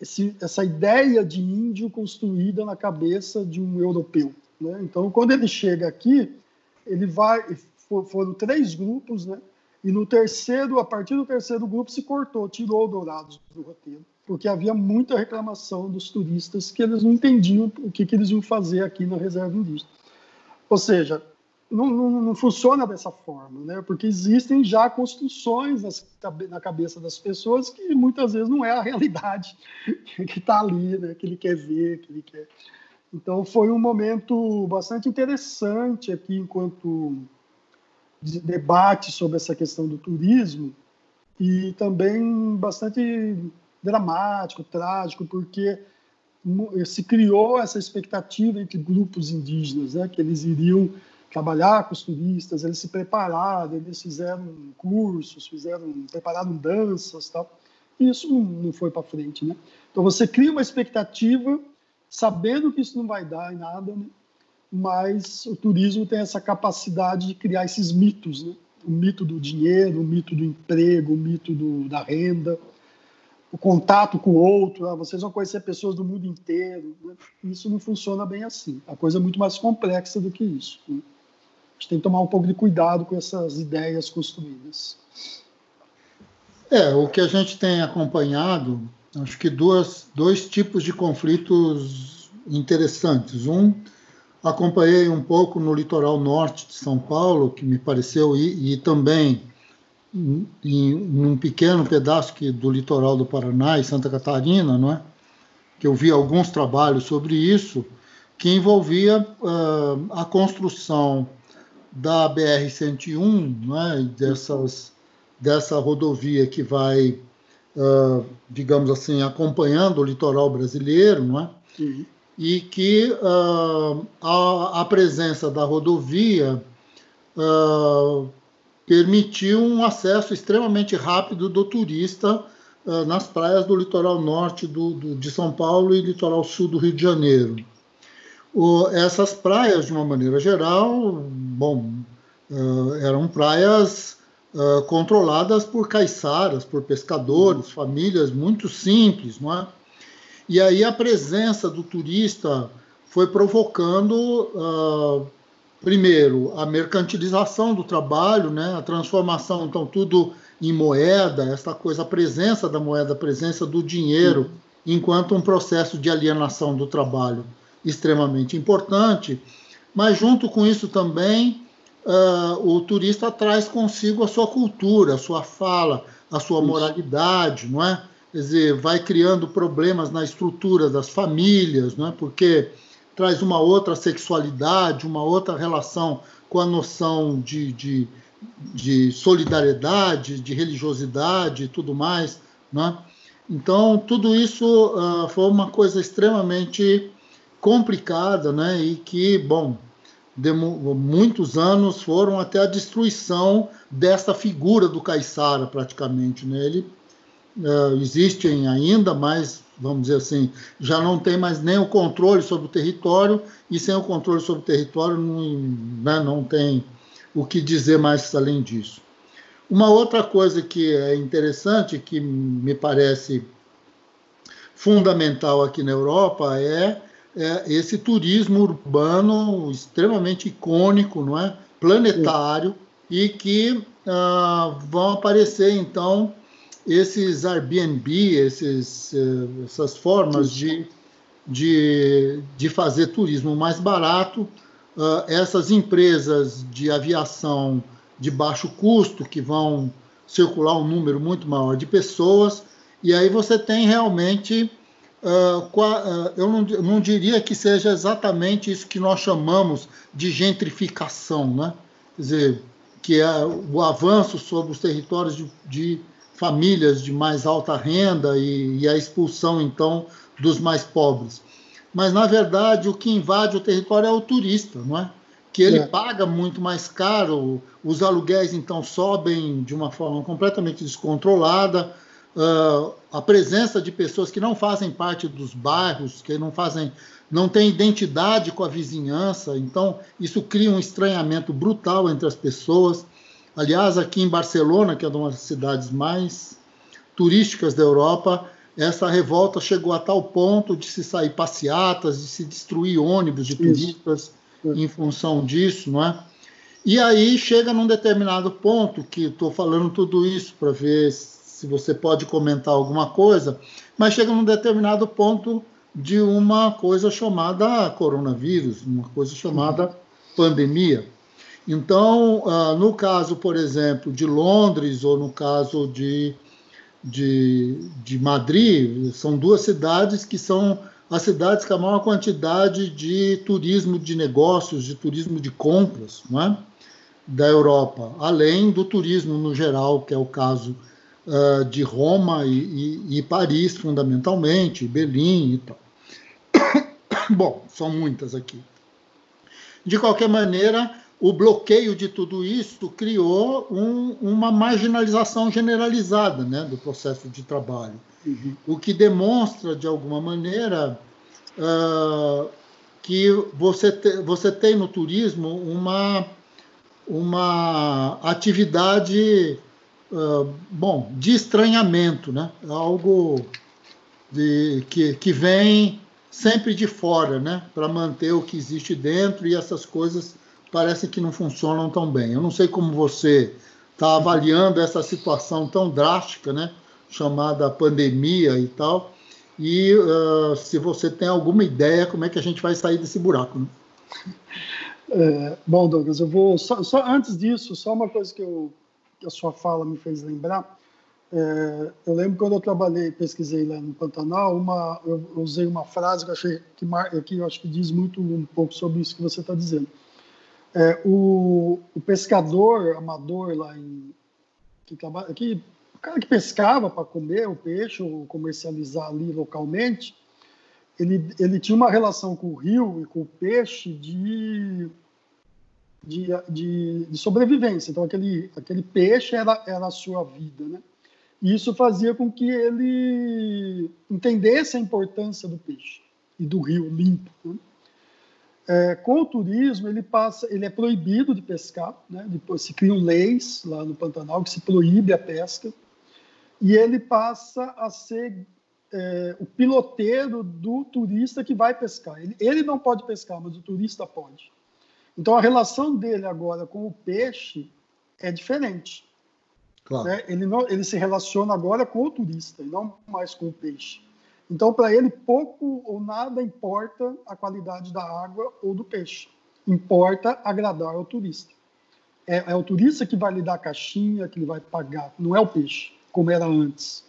esse, essa ideia de índio construída na cabeça de um europeu. Né? Então, quando ele chega aqui, ele vai. Foram três grupos, né? E no terceiro, a partir do terceiro grupo, se cortou, tirou o Dourados do roteiro, porque havia muita reclamação dos turistas que eles não entendiam o que, que eles iam fazer aqui na reserva indígena. Ou seja, não, não, não, funciona dessa forma, né? porque existem já construções nas, na cabeça das pessoas que muitas vezes não é a realidade que está ali, né? que ele quer ver, que ele quer. Então foi um momento bastante interessante aqui enquanto debate sobre essa questão do turismo e também bastante dramático, trágico, porque se criou essa expectativa entre grupos indígenas, né, que eles iriam trabalhar com os turistas, eles se prepararam, eles fizeram cursos, fizeram, prepararam danças, tal. E isso não foi para frente, né? Então você cria uma expectativa, sabendo que isso não vai dar em nada, né? Mas o turismo tem essa capacidade de criar esses mitos, né? o mito do dinheiro, o mito do emprego, o mito do, da renda, o contato com o outro, ah, vocês vão conhecer pessoas do mundo inteiro. Né? Isso não funciona bem assim. A coisa é muito mais complexa do que isso. Né? A gente tem que tomar um pouco de cuidado com essas ideias construídas. É, o que a gente tem acompanhado, acho que duas, dois tipos de conflitos interessantes. Um acompanhei um pouco no litoral norte de São Paulo, que me pareceu, e, e também em, em, um pequeno pedaço que, do litoral do Paraná e Santa Catarina, não é? que eu vi alguns trabalhos sobre isso, que envolvia uh, a construção da BR-101, é? dessas, dessa rodovia que vai, uh, digamos assim, acompanhando o litoral brasileiro, não é? Uhum e que uh, a, a, presença da rodovia uh, permitiu um acesso extremamente rápido do turista uh, nas praias do litoral norte do, do, de São Paulo e litoral sul do Rio de Janeiro. O, essas praias, de uma maneira geral, bom, eram praias controladas por caiçaras, por pescadores, famílias muito simples, não é? E aí a presença do turista foi provocando, uh, primeiro, a mercantilização do trabalho, né, a transformação, então, tudo em moeda, essa coisa, a presença da moeda, a presença do dinheiro, enquanto um processo de alienação do trabalho extremamente importante. Mas, junto com isso também, uh, o turista traz consigo a sua cultura, a sua fala, a sua moralidade, não é? Quer dizer, vai criando problemas na estrutura das famílias, não é? porque traz uma outra sexualidade, uma outra relação com a noção de, de, de solidariedade, de religiosidade e tudo mais. Não é? Então, tudo isso uh, foi uma coisa extremamente complicada né? e que, bom, muitos anos foram até a destruição dessa figura do Caissara, praticamente. Né? Ele uh, existem ainda, mas vamos dizer assim, já não tem mais nem o controle sobre o território, e sem o controle sobre o território não, né, não tem o que dizer mais além disso. Uma outra coisa que é interessante, que me parece fundamental aqui na Europa, é, é esse turismo urbano extremamente icônico, não é? planetário, Sim. e que uh, vão aparecer, então, esses Airbnb, esses, eh, essas formas de, de, de fazer turismo mais barato, uh, essas empresas de aviação de baixo custo que vão circular um número muito maior de pessoas, e aí você tem realmente. Uh, uh, eu não, não, diria que seja exatamente isso que nós chamamos de gentrificação, né? quer dizer, que é o avanço sobre os territórios de, de famílias de mais alta renda e, e a expulsão, então, dos mais pobres. Mas, na verdade, o que invade o território é o turista, não é? Que ele é. paga muito mais caro, os aluguéis, então, sobem de uma forma completamente descontrolada, uh, a presença de pessoas que não fazem parte dos bairros, que não fazem, não têm identidade com a vizinhança. Então, isso cria um estranhamento brutal entre as pessoas. Aliás, aqui em Barcelona, que é uma das cidades mais turísticas da Europa, essa revolta chegou a tal ponto de se sair passeatas, de se destruir ônibus de turistas Isso. em função disso, não é? E aí chega num determinado ponto, que estou falando tudo isso para ver se você pode comentar alguma coisa, mas chega num determinado ponto de uma coisa chamada coronavírus, uma coisa chamada uhum. pandemia. Então, uh, no caso, por exemplo, de Londres ou no caso de, de, de Madrid, são duas cidades que são as cidades com a maior quantidade de turismo de negócios, de turismo de compras, é? da Europa, além do turismo no geral, que é o caso uh, de Roma e, e, e, Paris, fundamentalmente, Berlim e tal. Bom, são muitas aqui. De qualquer maneira, o bloqueio de tudo isso criou um, uma marginalização generalizada né, do processo de trabalho, uhum. o que demonstra, de alguma maneira, uh, que você, te, você tem no turismo uma uma atividade, uh, bom, de estranhamento, né? Algo de, que, que vem sempre de fora, né? Para manter o que existe dentro e essas coisas parecem que não funcionam tão bem. Eu não sei como você está avaliando essa situação tão drástica, né? Chamada pandemia e tal. E uh, se você tem alguma ideia como é que a gente vai sair desse buraco, né? É, bom, Douglas, eu vou só, só, antes disso, só uma coisa que, eu, que a sua fala me fez lembrar. É, eu lembro quando eu trabalhei, pesquisei lá no Pantanal, uma, eu, usei uma frase que achei que, que eu acho que diz muito um pouco sobre isso que você está dizendo. É, o, o, pescador amador lá em que trabalha, que, o cara que pescava para comer o peixe ou comercializar ali localmente, ele, ele tinha uma relação com o rio e com o peixe de, de, de, de sobrevivência. Então, aquele, aquele peixe era, era a sua vida, né? E isso fazia com que ele entendesse a importância do peixe e do rio limpo. Né? É, com o turismo, ele passa, ele é proibido de pescar, né? Depois se criam leis lá no Pantanal que se proíbe a pesca e ele passa a ser é, o piloteiro do turista que vai pescar. Ele, ele não pode pescar, mas o turista pode. Então a relação dele agora com o peixe é diferente. Claro. Né? Ele, não, ele se relaciona agora com o turista e não mais com o peixe. Então, para ele, pouco ou nada importa a qualidade da água ou do peixe. Importa agradar ao turista. É, é o turista que vai lhe dar a caixinha, que ele vai pagar, não é o peixe, como era antes.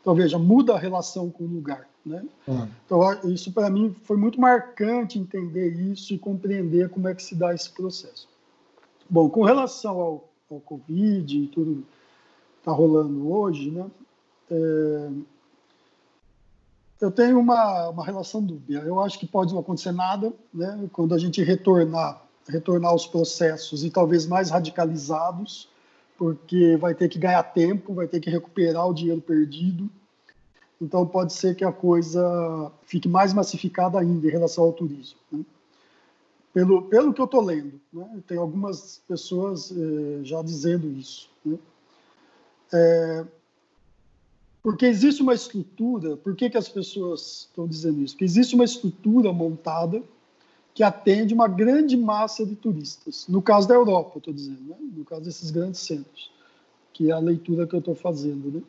Então, veja, muda a relação com o lugar. Né? Uhum. Então, isso para mim foi muito marcante entender isso e compreender como é que se dá esse processo. Bom, com relação ao, ao Covid e tudo que está rolando hoje, né? É, eu tenho uma, uma relação dúbia. Eu acho que pode não acontecer nada, né? Quando a gente retornar, retornar aos processos e talvez mais radicalizados, porque vai ter que ganhar tempo, vai ter que recuperar o dinheiro perdido. Então, pode ser que a coisa fique mais massificada ainda em relação ao turismo. Né? Pelo, pelo que eu estou lendo, né? tem algumas pessoas eh, já dizendo isso. Né? É, porque existe uma estrutura, por que, que as pessoas estão dizendo isso? Porque existe uma estrutura montada que atende uma grande massa de turistas. No caso da Europa, estou dizendo, né? no caso desses grandes centros, que é a leitura que eu estou fazendo. Né?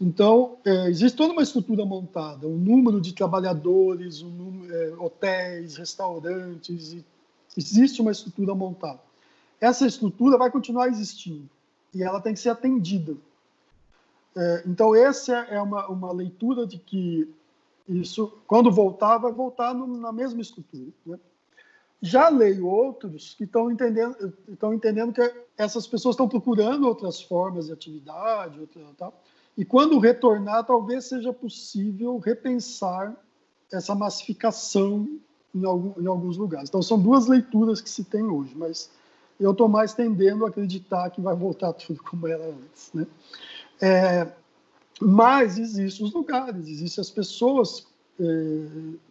Então, é, existe toda uma estrutura montada, um número de trabalhadores, um número, é, hotéis, restaurantes, existe uma estrutura montada. Essa estrutura vai continuar existindo e ela tem que ser atendida. É, então, essa é uma, uma leitura de que isso, quando voltar, vai voltar no, na mesma estrutura. Né? Já leio outros que estão entendendo, estão entendendo que essas pessoas estão procurando outras formas de atividade, outra, e quando retornar, talvez seja possível repensar essa massificação em, algum, em alguns lugares. Então, são duas leituras que se tem hoje, mas eu estou mais tendendo a acreditar que vai voltar tudo como era antes. Né? É, Mas existem os lugares, existem as pessoas é,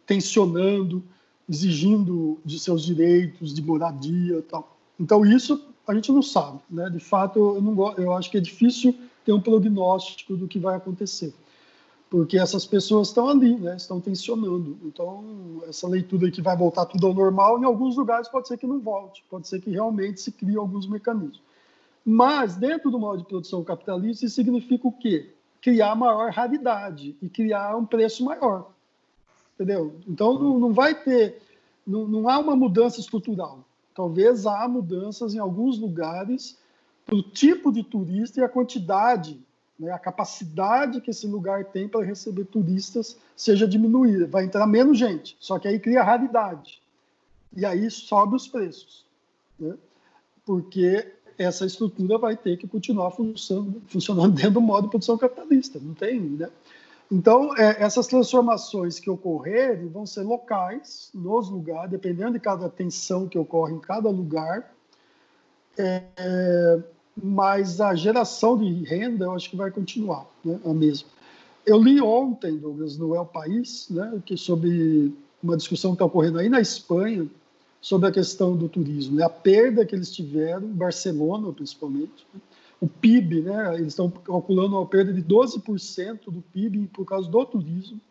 tensionando, exigindo de seus direitos, de moradia, tal. Então isso a gente não sabe, né? De fato, eu não eu acho que é difícil ter um prognóstico do que vai acontecer, porque essas pessoas estão ali, né? Estão tensionando. Então essa leitura que vai voltar tudo ao normal, em alguns lugares pode ser que não volte, pode ser que realmente se crie alguns mecanismos. Mas dentro do modo de produção capitalista, isso significa o quê? Criar maior raridade e criar um preço maior entendeu? Então não, não vai ter, não, não há uma mudança estrutural. Talvez há mudanças em alguns lugares para o tipo de turista e a quantidade, né, a capacidade que esse lugar tem para receber turistas seja diminuída. Vai entrar menos gente, só que aí cria raridade. E aí sobe os preços. Né? Porque essa estrutura vai ter que continuar funcionando, funcionando dentro do modo de produção capitalista. Não tem, né? Então, é, essas transformações que ocorrerem vão ser locais, nos lugares, dependendo de cada tensão que ocorre em cada lugar. É, mas a geração de renda, eu acho que vai continuar né, a mesma. Eu li ontem, Douglas, no El País, né, que sobre uma discussão que está ocorrendo aí na Espanha, sobre a questão do turismo, né, a perda que eles tiveram, Barcelona principalmente, né, o PIB, né, eles estão calculando uma perda de 12% do PIB por causa do turismo.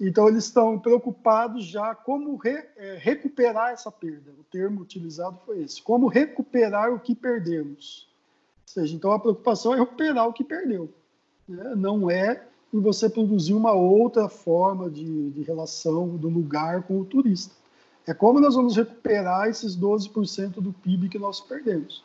Então, eles estão preocupados já como re, é, recuperar essa perda. O termo utilizado foi esse: como recuperar o que perdemos. Ou seja, então a preocupação é recuperar o que perdeu. Né? Não é em você produzir uma outra forma de, de relação do lugar com o turista. É como nós vamos recuperar esses 12% do PIB que nós perdemos.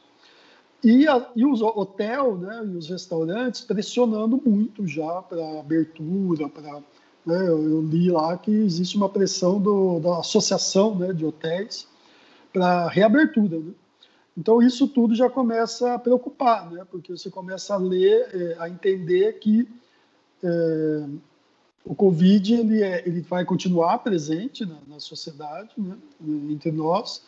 E, a, e os hotéis né, e os restaurantes pressionando muito já para abertura, para né, eu li lá que existe uma pressão do, da associação né, de hotéis para reabertura. Né? Então isso tudo já começa a preocupar, né, porque você começa a ler, é, a entender que é, o Covid ele, é, ele vai continuar presente na, na sociedade, né, entre nós,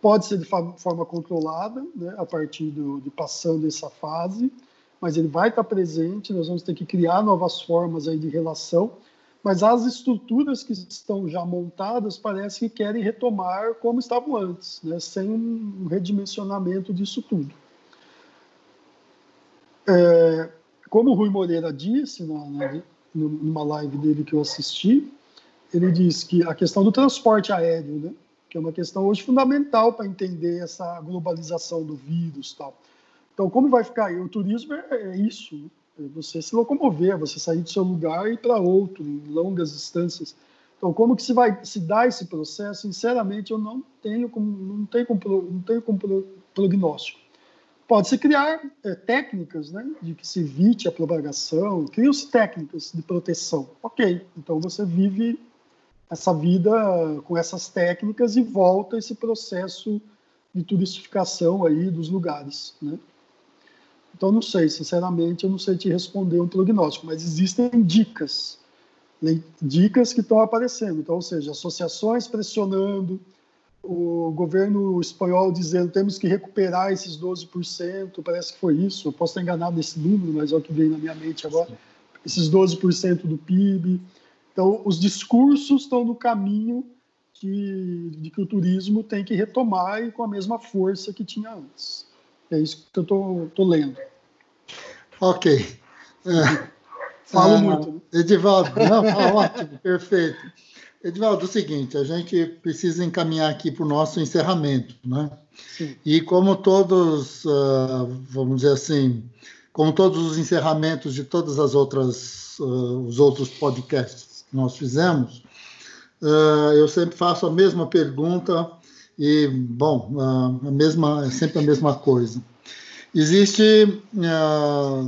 Pode ser de forma controlada, né, a partir do, de passando essa fase, mas ele vai estar presente. Nós vamos ter que criar novas formas aí de relação. Mas as estruturas que estão já montadas parece que querem retomar como estavam antes, né, sem um redimensionamento disso tudo. É, como o Rui Moreira disse na, na, numa live dele que eu assisti, ele disse que a questão do transporte aéreo, né, que é uma questão hoje fundamental para entender essa globalização do vírus tal. Então, como vai ficar aí? O turismo é, é isso, né? é você se locomover, você sair do seu lugar e ir para outro, em longas distâncias. Então, como que se vai se dar esse processo? Sinceramente, eu não tenho como, não tenho como, não tenho como prognóstico. Pode-se criar é, técnicas né, de que se evite a propagação, criam-se técnicas de proteção. Ok, então você vive essa vida com essas técnicas e volta esse processo de turistificação aí dos lugares, né? Então não sei, sinceramente, eu não sei te responder um prognóstico, mas existem dicas, né? dicas que estão aparecendo. Então, ou seja, associações pressionando, o governo espanhol dizendo temos que recuperar esses 12%, parece que foi isso, eu posso estar enganado nesse número, mas é o que vem na minha mente agora, esses 12% do PIB, então, os discursos estão no caminho que, de que o turismo tem que retomar e com a mesma força que tinha antes. É isso que eu estou lendo. Ok. É, Falo é, muito. Né? Edivaldo, não, tá ótimo, perfeito. Edivaldo, é o seguinte, a gente precisa encaminhar aqui para o nosso encerramento, né? Sim. E como todos, uh, vamos dizer assim, como todos os encerramentos de todas as outras, uh, os outros podcasts, nós fizemos, uh, eu sempre faço a mesma pergunta e, bom, a mesma, é sempre a mesma coisa. Existe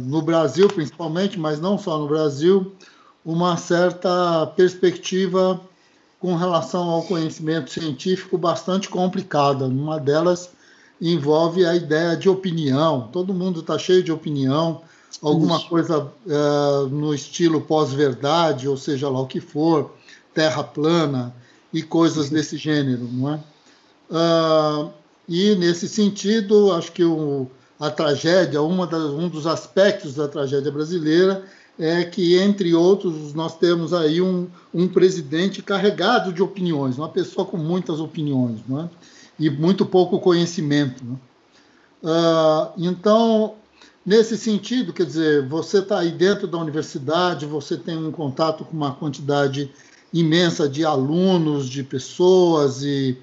no Brasil, principalmente, mas não só no Brasil, uma certa perspectiva com relação ao conhecimento científico bastante complicada. Uma delas envolve a ideia de opinião. Todo mundo está cheio de opinião alguma Isso. coisa uh, no estilo pós-verdade, ou seja lá o que for, terra plana e coisas Sim. desse gênero, não é? Uh, e nesse sentido, acho que o, a tragédia, uma um dos aspectos da tragédia brasileira é que, entre outros, nós temos aí um, um presidente carregado de opiniões, uma pessoa com muitas opiniões, não é? e muito pouco conhecimento. Uh, então, nesse sentido, quer dizer, você está aí dentro da universidade, você tem um contato com uma quantidade imensa de alunos, de pessoas e,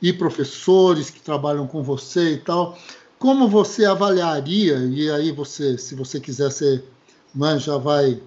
e professores que trabalham com você e tal. Como você avaliaria, e aí você, se você quiser ser, né, já vai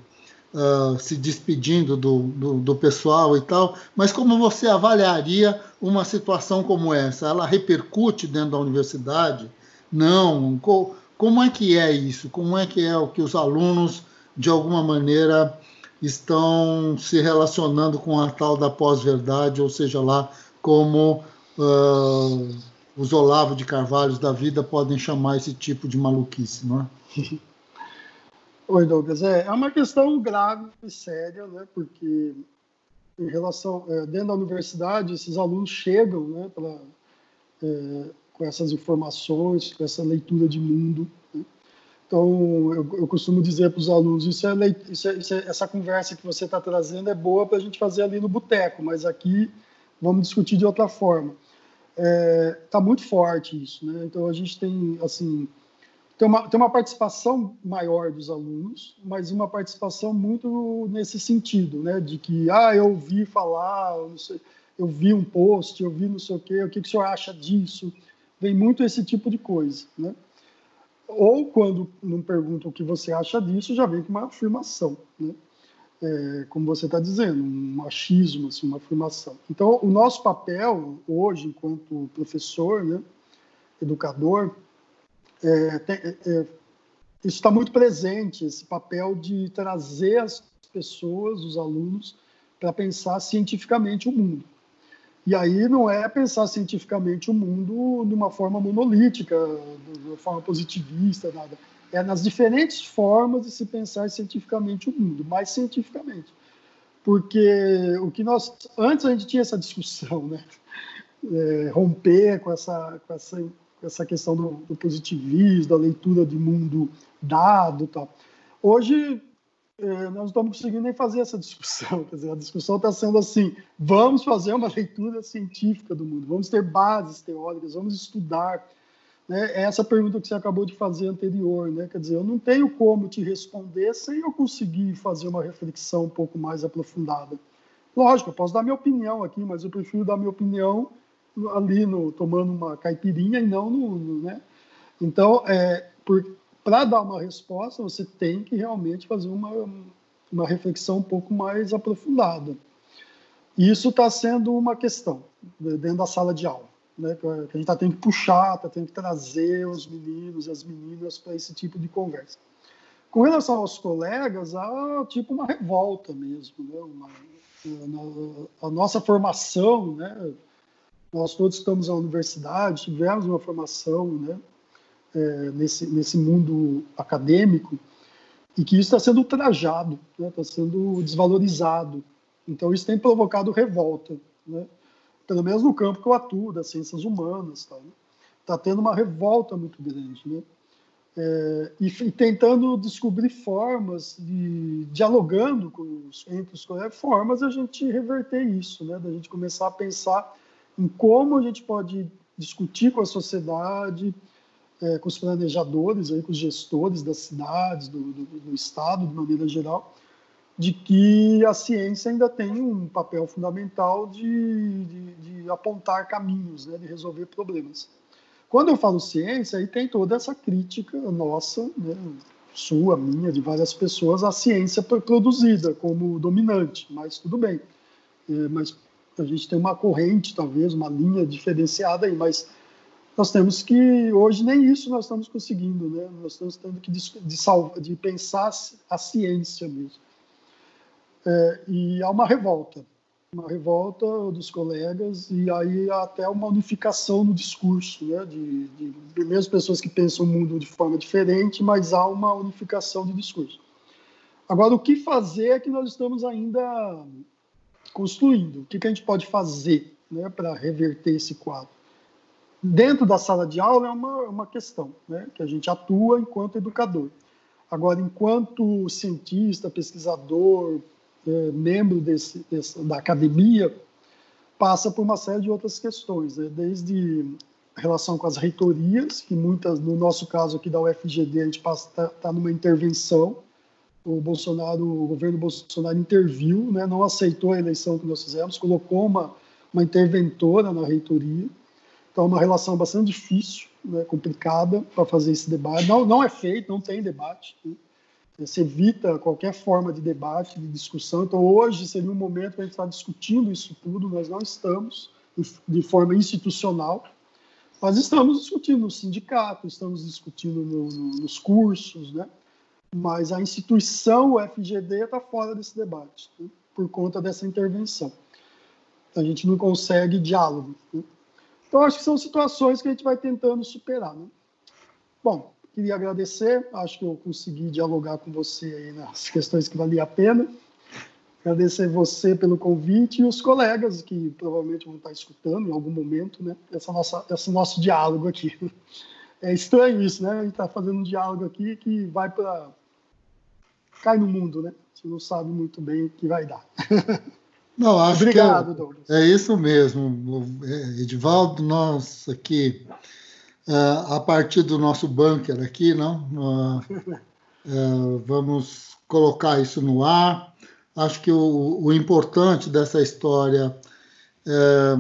uh, se despedindo do, do, do, pessoal e tal, mas como você avaliaria uma situação como essa? Ela repercute dentro da universidade? Não? Co como é que é isso? Como é que é o que os alunos, de alguma maneira, estão se relacionando com a tal da pós-verdade, ou seja lá, como uh, os Olavo de Carvalhos da vida podem chamar esse tipo de maluquice, não é? Oi, Douglas. É, é uma questão grave e séria, né? Porque em relação é, dentro da universidade, esses alunos chegam, né? É, com essas informações, com essa leitura de mundo. Né? Então, eu, eu, costumo dizer para os alunos: isso é, isso é, isso é, essa conversa que você está trazendo é boa para a gente fazer ali no boteco, mas aqui vamos discutir de outra forma. Está é, muito forte isso, né? Então, a gente tem, assim, tem uma, tem uma participação maior dos alunos, mas uma participação muito nesse sentido, né? De que, ah, eu ouvi falar, eu, sei, eu vi um post, eu vi não sei o quê, o que, que o senhor acha disso? Vem muito esse tipo de coisa, né? Ou quando não pergunta o que você acha disso, já vem com uma afirmação, né? É, como você está dizendo, um machismo, assim, uma afirmação. Então, o nosso papel hoje, enquanto professor, né, educador, é, é, é, está muito presente, esse papel de trazer as pessoas, os alunos, para pensar cientificamente o mundo. E aí não é pensar cientificamente o mundo de uma forma monolítica, de uma forma positivista, nada. É nas diferentes formas de se pensar cientificamente o mundo, mais cientificamente. Porque o que nós. Antes a gente tinha essa discussão, né? É, romper com essa, com essa essa questão do, do positivismo, da leitura de mundo dado tal. Hoje, eh, nós não estamos conseguindo nem fazer essa discussão. Quer dizer, a discussão está sendo assim: vamos fazer uma leitura científica do mundo, vamos ter bases teóricas, vamos estudar. Né? É essa pergunta que você acabou de fazer anterior, né? Quer dizer, eu não tenho como te responder sem eu conseguir fazer uma reflexão um pouco mais aprofundada. Lógico, eu posso dar minha opinião aqui, mas eu prefiro dar minha opinião ali no, tomando uma caipirinha e não no, no né? Então, é, para dar uma resposta, você tem que realmente fazer uma, uma reflexão um pouco mais aprofundada. Isso está sendo uma questão dentro da sala de aula, né? Que a gente está tendo que puxar, está tendo que trazer os meninos e as meninas para esse tipo de conversa. Com relação aos colegas, há tipo uma revolta mesmo, né? Uma, a nossa formação, né? Nós todos estamos na universidade, tivemos uma formação né, é, nesse, nesse mundo acadêmico e que isso está sendo ultrajado, está né, sendo desvalorizado. Então, isso tem provocado revolta, né, pelo menos no campo que eu atuo, das ciências humanas. Está né, tá tendo uma revolta muito grande. Né, é, e, e, tentando descobrir formas, de, dialogando com os, entre os colegas, formas a gente reverter isso, né, da gente começar a pensar em como a gente pode discutir com a sociedade, é, com os planejadores, aí, com os gestores das cidades, do, do, do, Estado, de maneira geral, de que a ciência ainda tem um papel fundamental de, de, de apontar caminhos, né, de resolver problemas. Quando eu falo ciência, aí tem toda essa crítica nossa, né, sua, minha, de várias pessoas, à ciência produzida como dominante, mas tudo bem. É, mas a gente tem uma corrente, talvez, uma linha diferenciada aí, mas nós temos que, hoje, nem isso nós estamos conseguindo, né? Nós estamos tendo que de, de, pensar a ciência mesmo. É, e há uma revolta, uma revolta dos colegas e aí até uma unificação no discurso, né? De, de, de mesmo pessoas que pensam o mundo de forma diferente, mas há uma unificação de discurso. Agora, o que fazer é que nós estamos ainda construindo. O que, que a gente pode fazer né, para reverter esse quadro? Dentro da sala de aula é uma, uma questão né, que a gente atua enquanto educador. Agora, enquanto cientista, pesquisador, é, membro desse, desse, da academia, passa por uma série de outras questões, né? desde relação com as reitorias, que muitas, no nosso caso aqui da UFGD, a gente está tá numa intervenção, o Bolsonaro, o governo Bolsonaro interviu, né? não aceitou a eleição que nós fizemos, colocou uma, uma interventora na reitoria, então é uma relação bastante difícil, né? complicada para fazer esse debate, não, não é feito, não tem debate, né? se evita qualquer forma de debate, de discussão. Então, hoje seria um momento para a gente estar discutindo isso tudo. Nós não estamos de forma institucional, mas estamos discutindo no sindicato, estamos discutindo no, no, nos cursos, né? Mas a instituição, o FGD, está fora desse debate, né? por conta dessa intervenção. A gente não consegue diálogo. Né? Então, acho que são situações que a gente vai tentando superar. Né? Bom, Queria agradecer, acho que eu consegui dialogar com você nas questões que valia a pena. Agradecer você pelo convite e os colegas que provavelmente vão estar escutando em algum momento, né? Essa nossa, esse nosso diálogo aqui. É estranho isso, né? A gente está fazendo um diálogo aqui que vai para cai no mundo, né? Você não sabe muito bem o que vai dar. Não, acho Obrigado, que é, Douglas. É isso mesmo, Edivaldo. Nós aqui uh, a partir do nosso bunker aqui, não? Uh, uh, vamos colocar isso no ar. Acho que o, o importante dessa história é,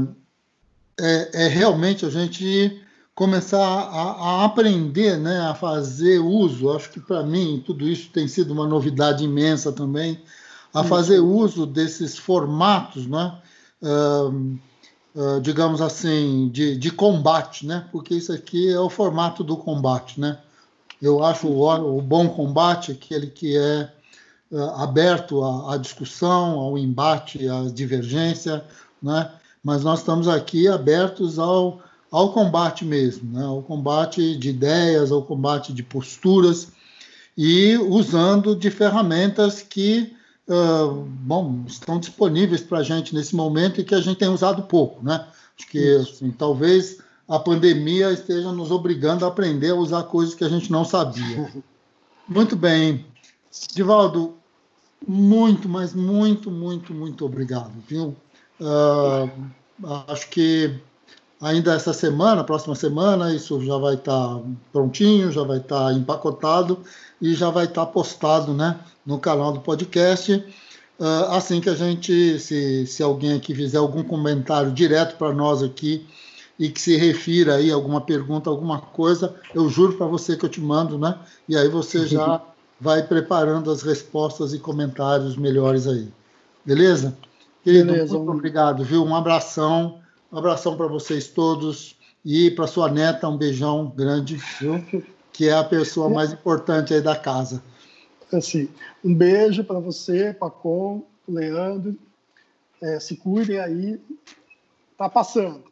é, é, realmente a gente começar a, a, aprender, né, a fazer uso. Acho que para mim tudo isso tem sido uma novidade imensa também, a fazer uso desses formatos, né? Uh, uh, digamos assim, de, de combate, né? Porque isso aqui é o formato do combate, né? Eu acho o, o bom combate aquele que é uh, aberto à, à, discussão, ao embate, à divergência, né? Mas nós estamos aqui abertos ao, ao combate mesmo, né? Ao combate de ideias, ao combate de posturas e usando de ferramentas que uh, bom, estão disponíveis para a gente nesse momento e que a gente tem usado pouco, né? Acho que assim, talvez a pandemia esteja nos obrigando a aprender a usar coisas que a gente não sabia. Muito bem. Divaldo, muito, mas muito, muito, muito obrigado, viu? Uh, acho que ainda essa semana, próxima semana, isso já vai estar tá prontinho, já vai estar tá empacotado e já vai estar tá postado, né? no canal do podcast. Uh, assim que a gente, se, se alguém aqui fizer algum comentário direto para nós aqui e que se refira aí a alguma pergunta, alguma coisa, eu juro para você que eu te mando, né? E aí você já vai preparando as respostas e comentários melhores aí. Beleza? Querido, Beleza. muito obrigado, viu? Um abração, um abração para vocês todos e para sua neta, um beijão grande, viu? Que é a pessoa mais importante aí da casa assim, um beijo para você, Pacom, Leandro. É, se cuidem aí. Tá passando.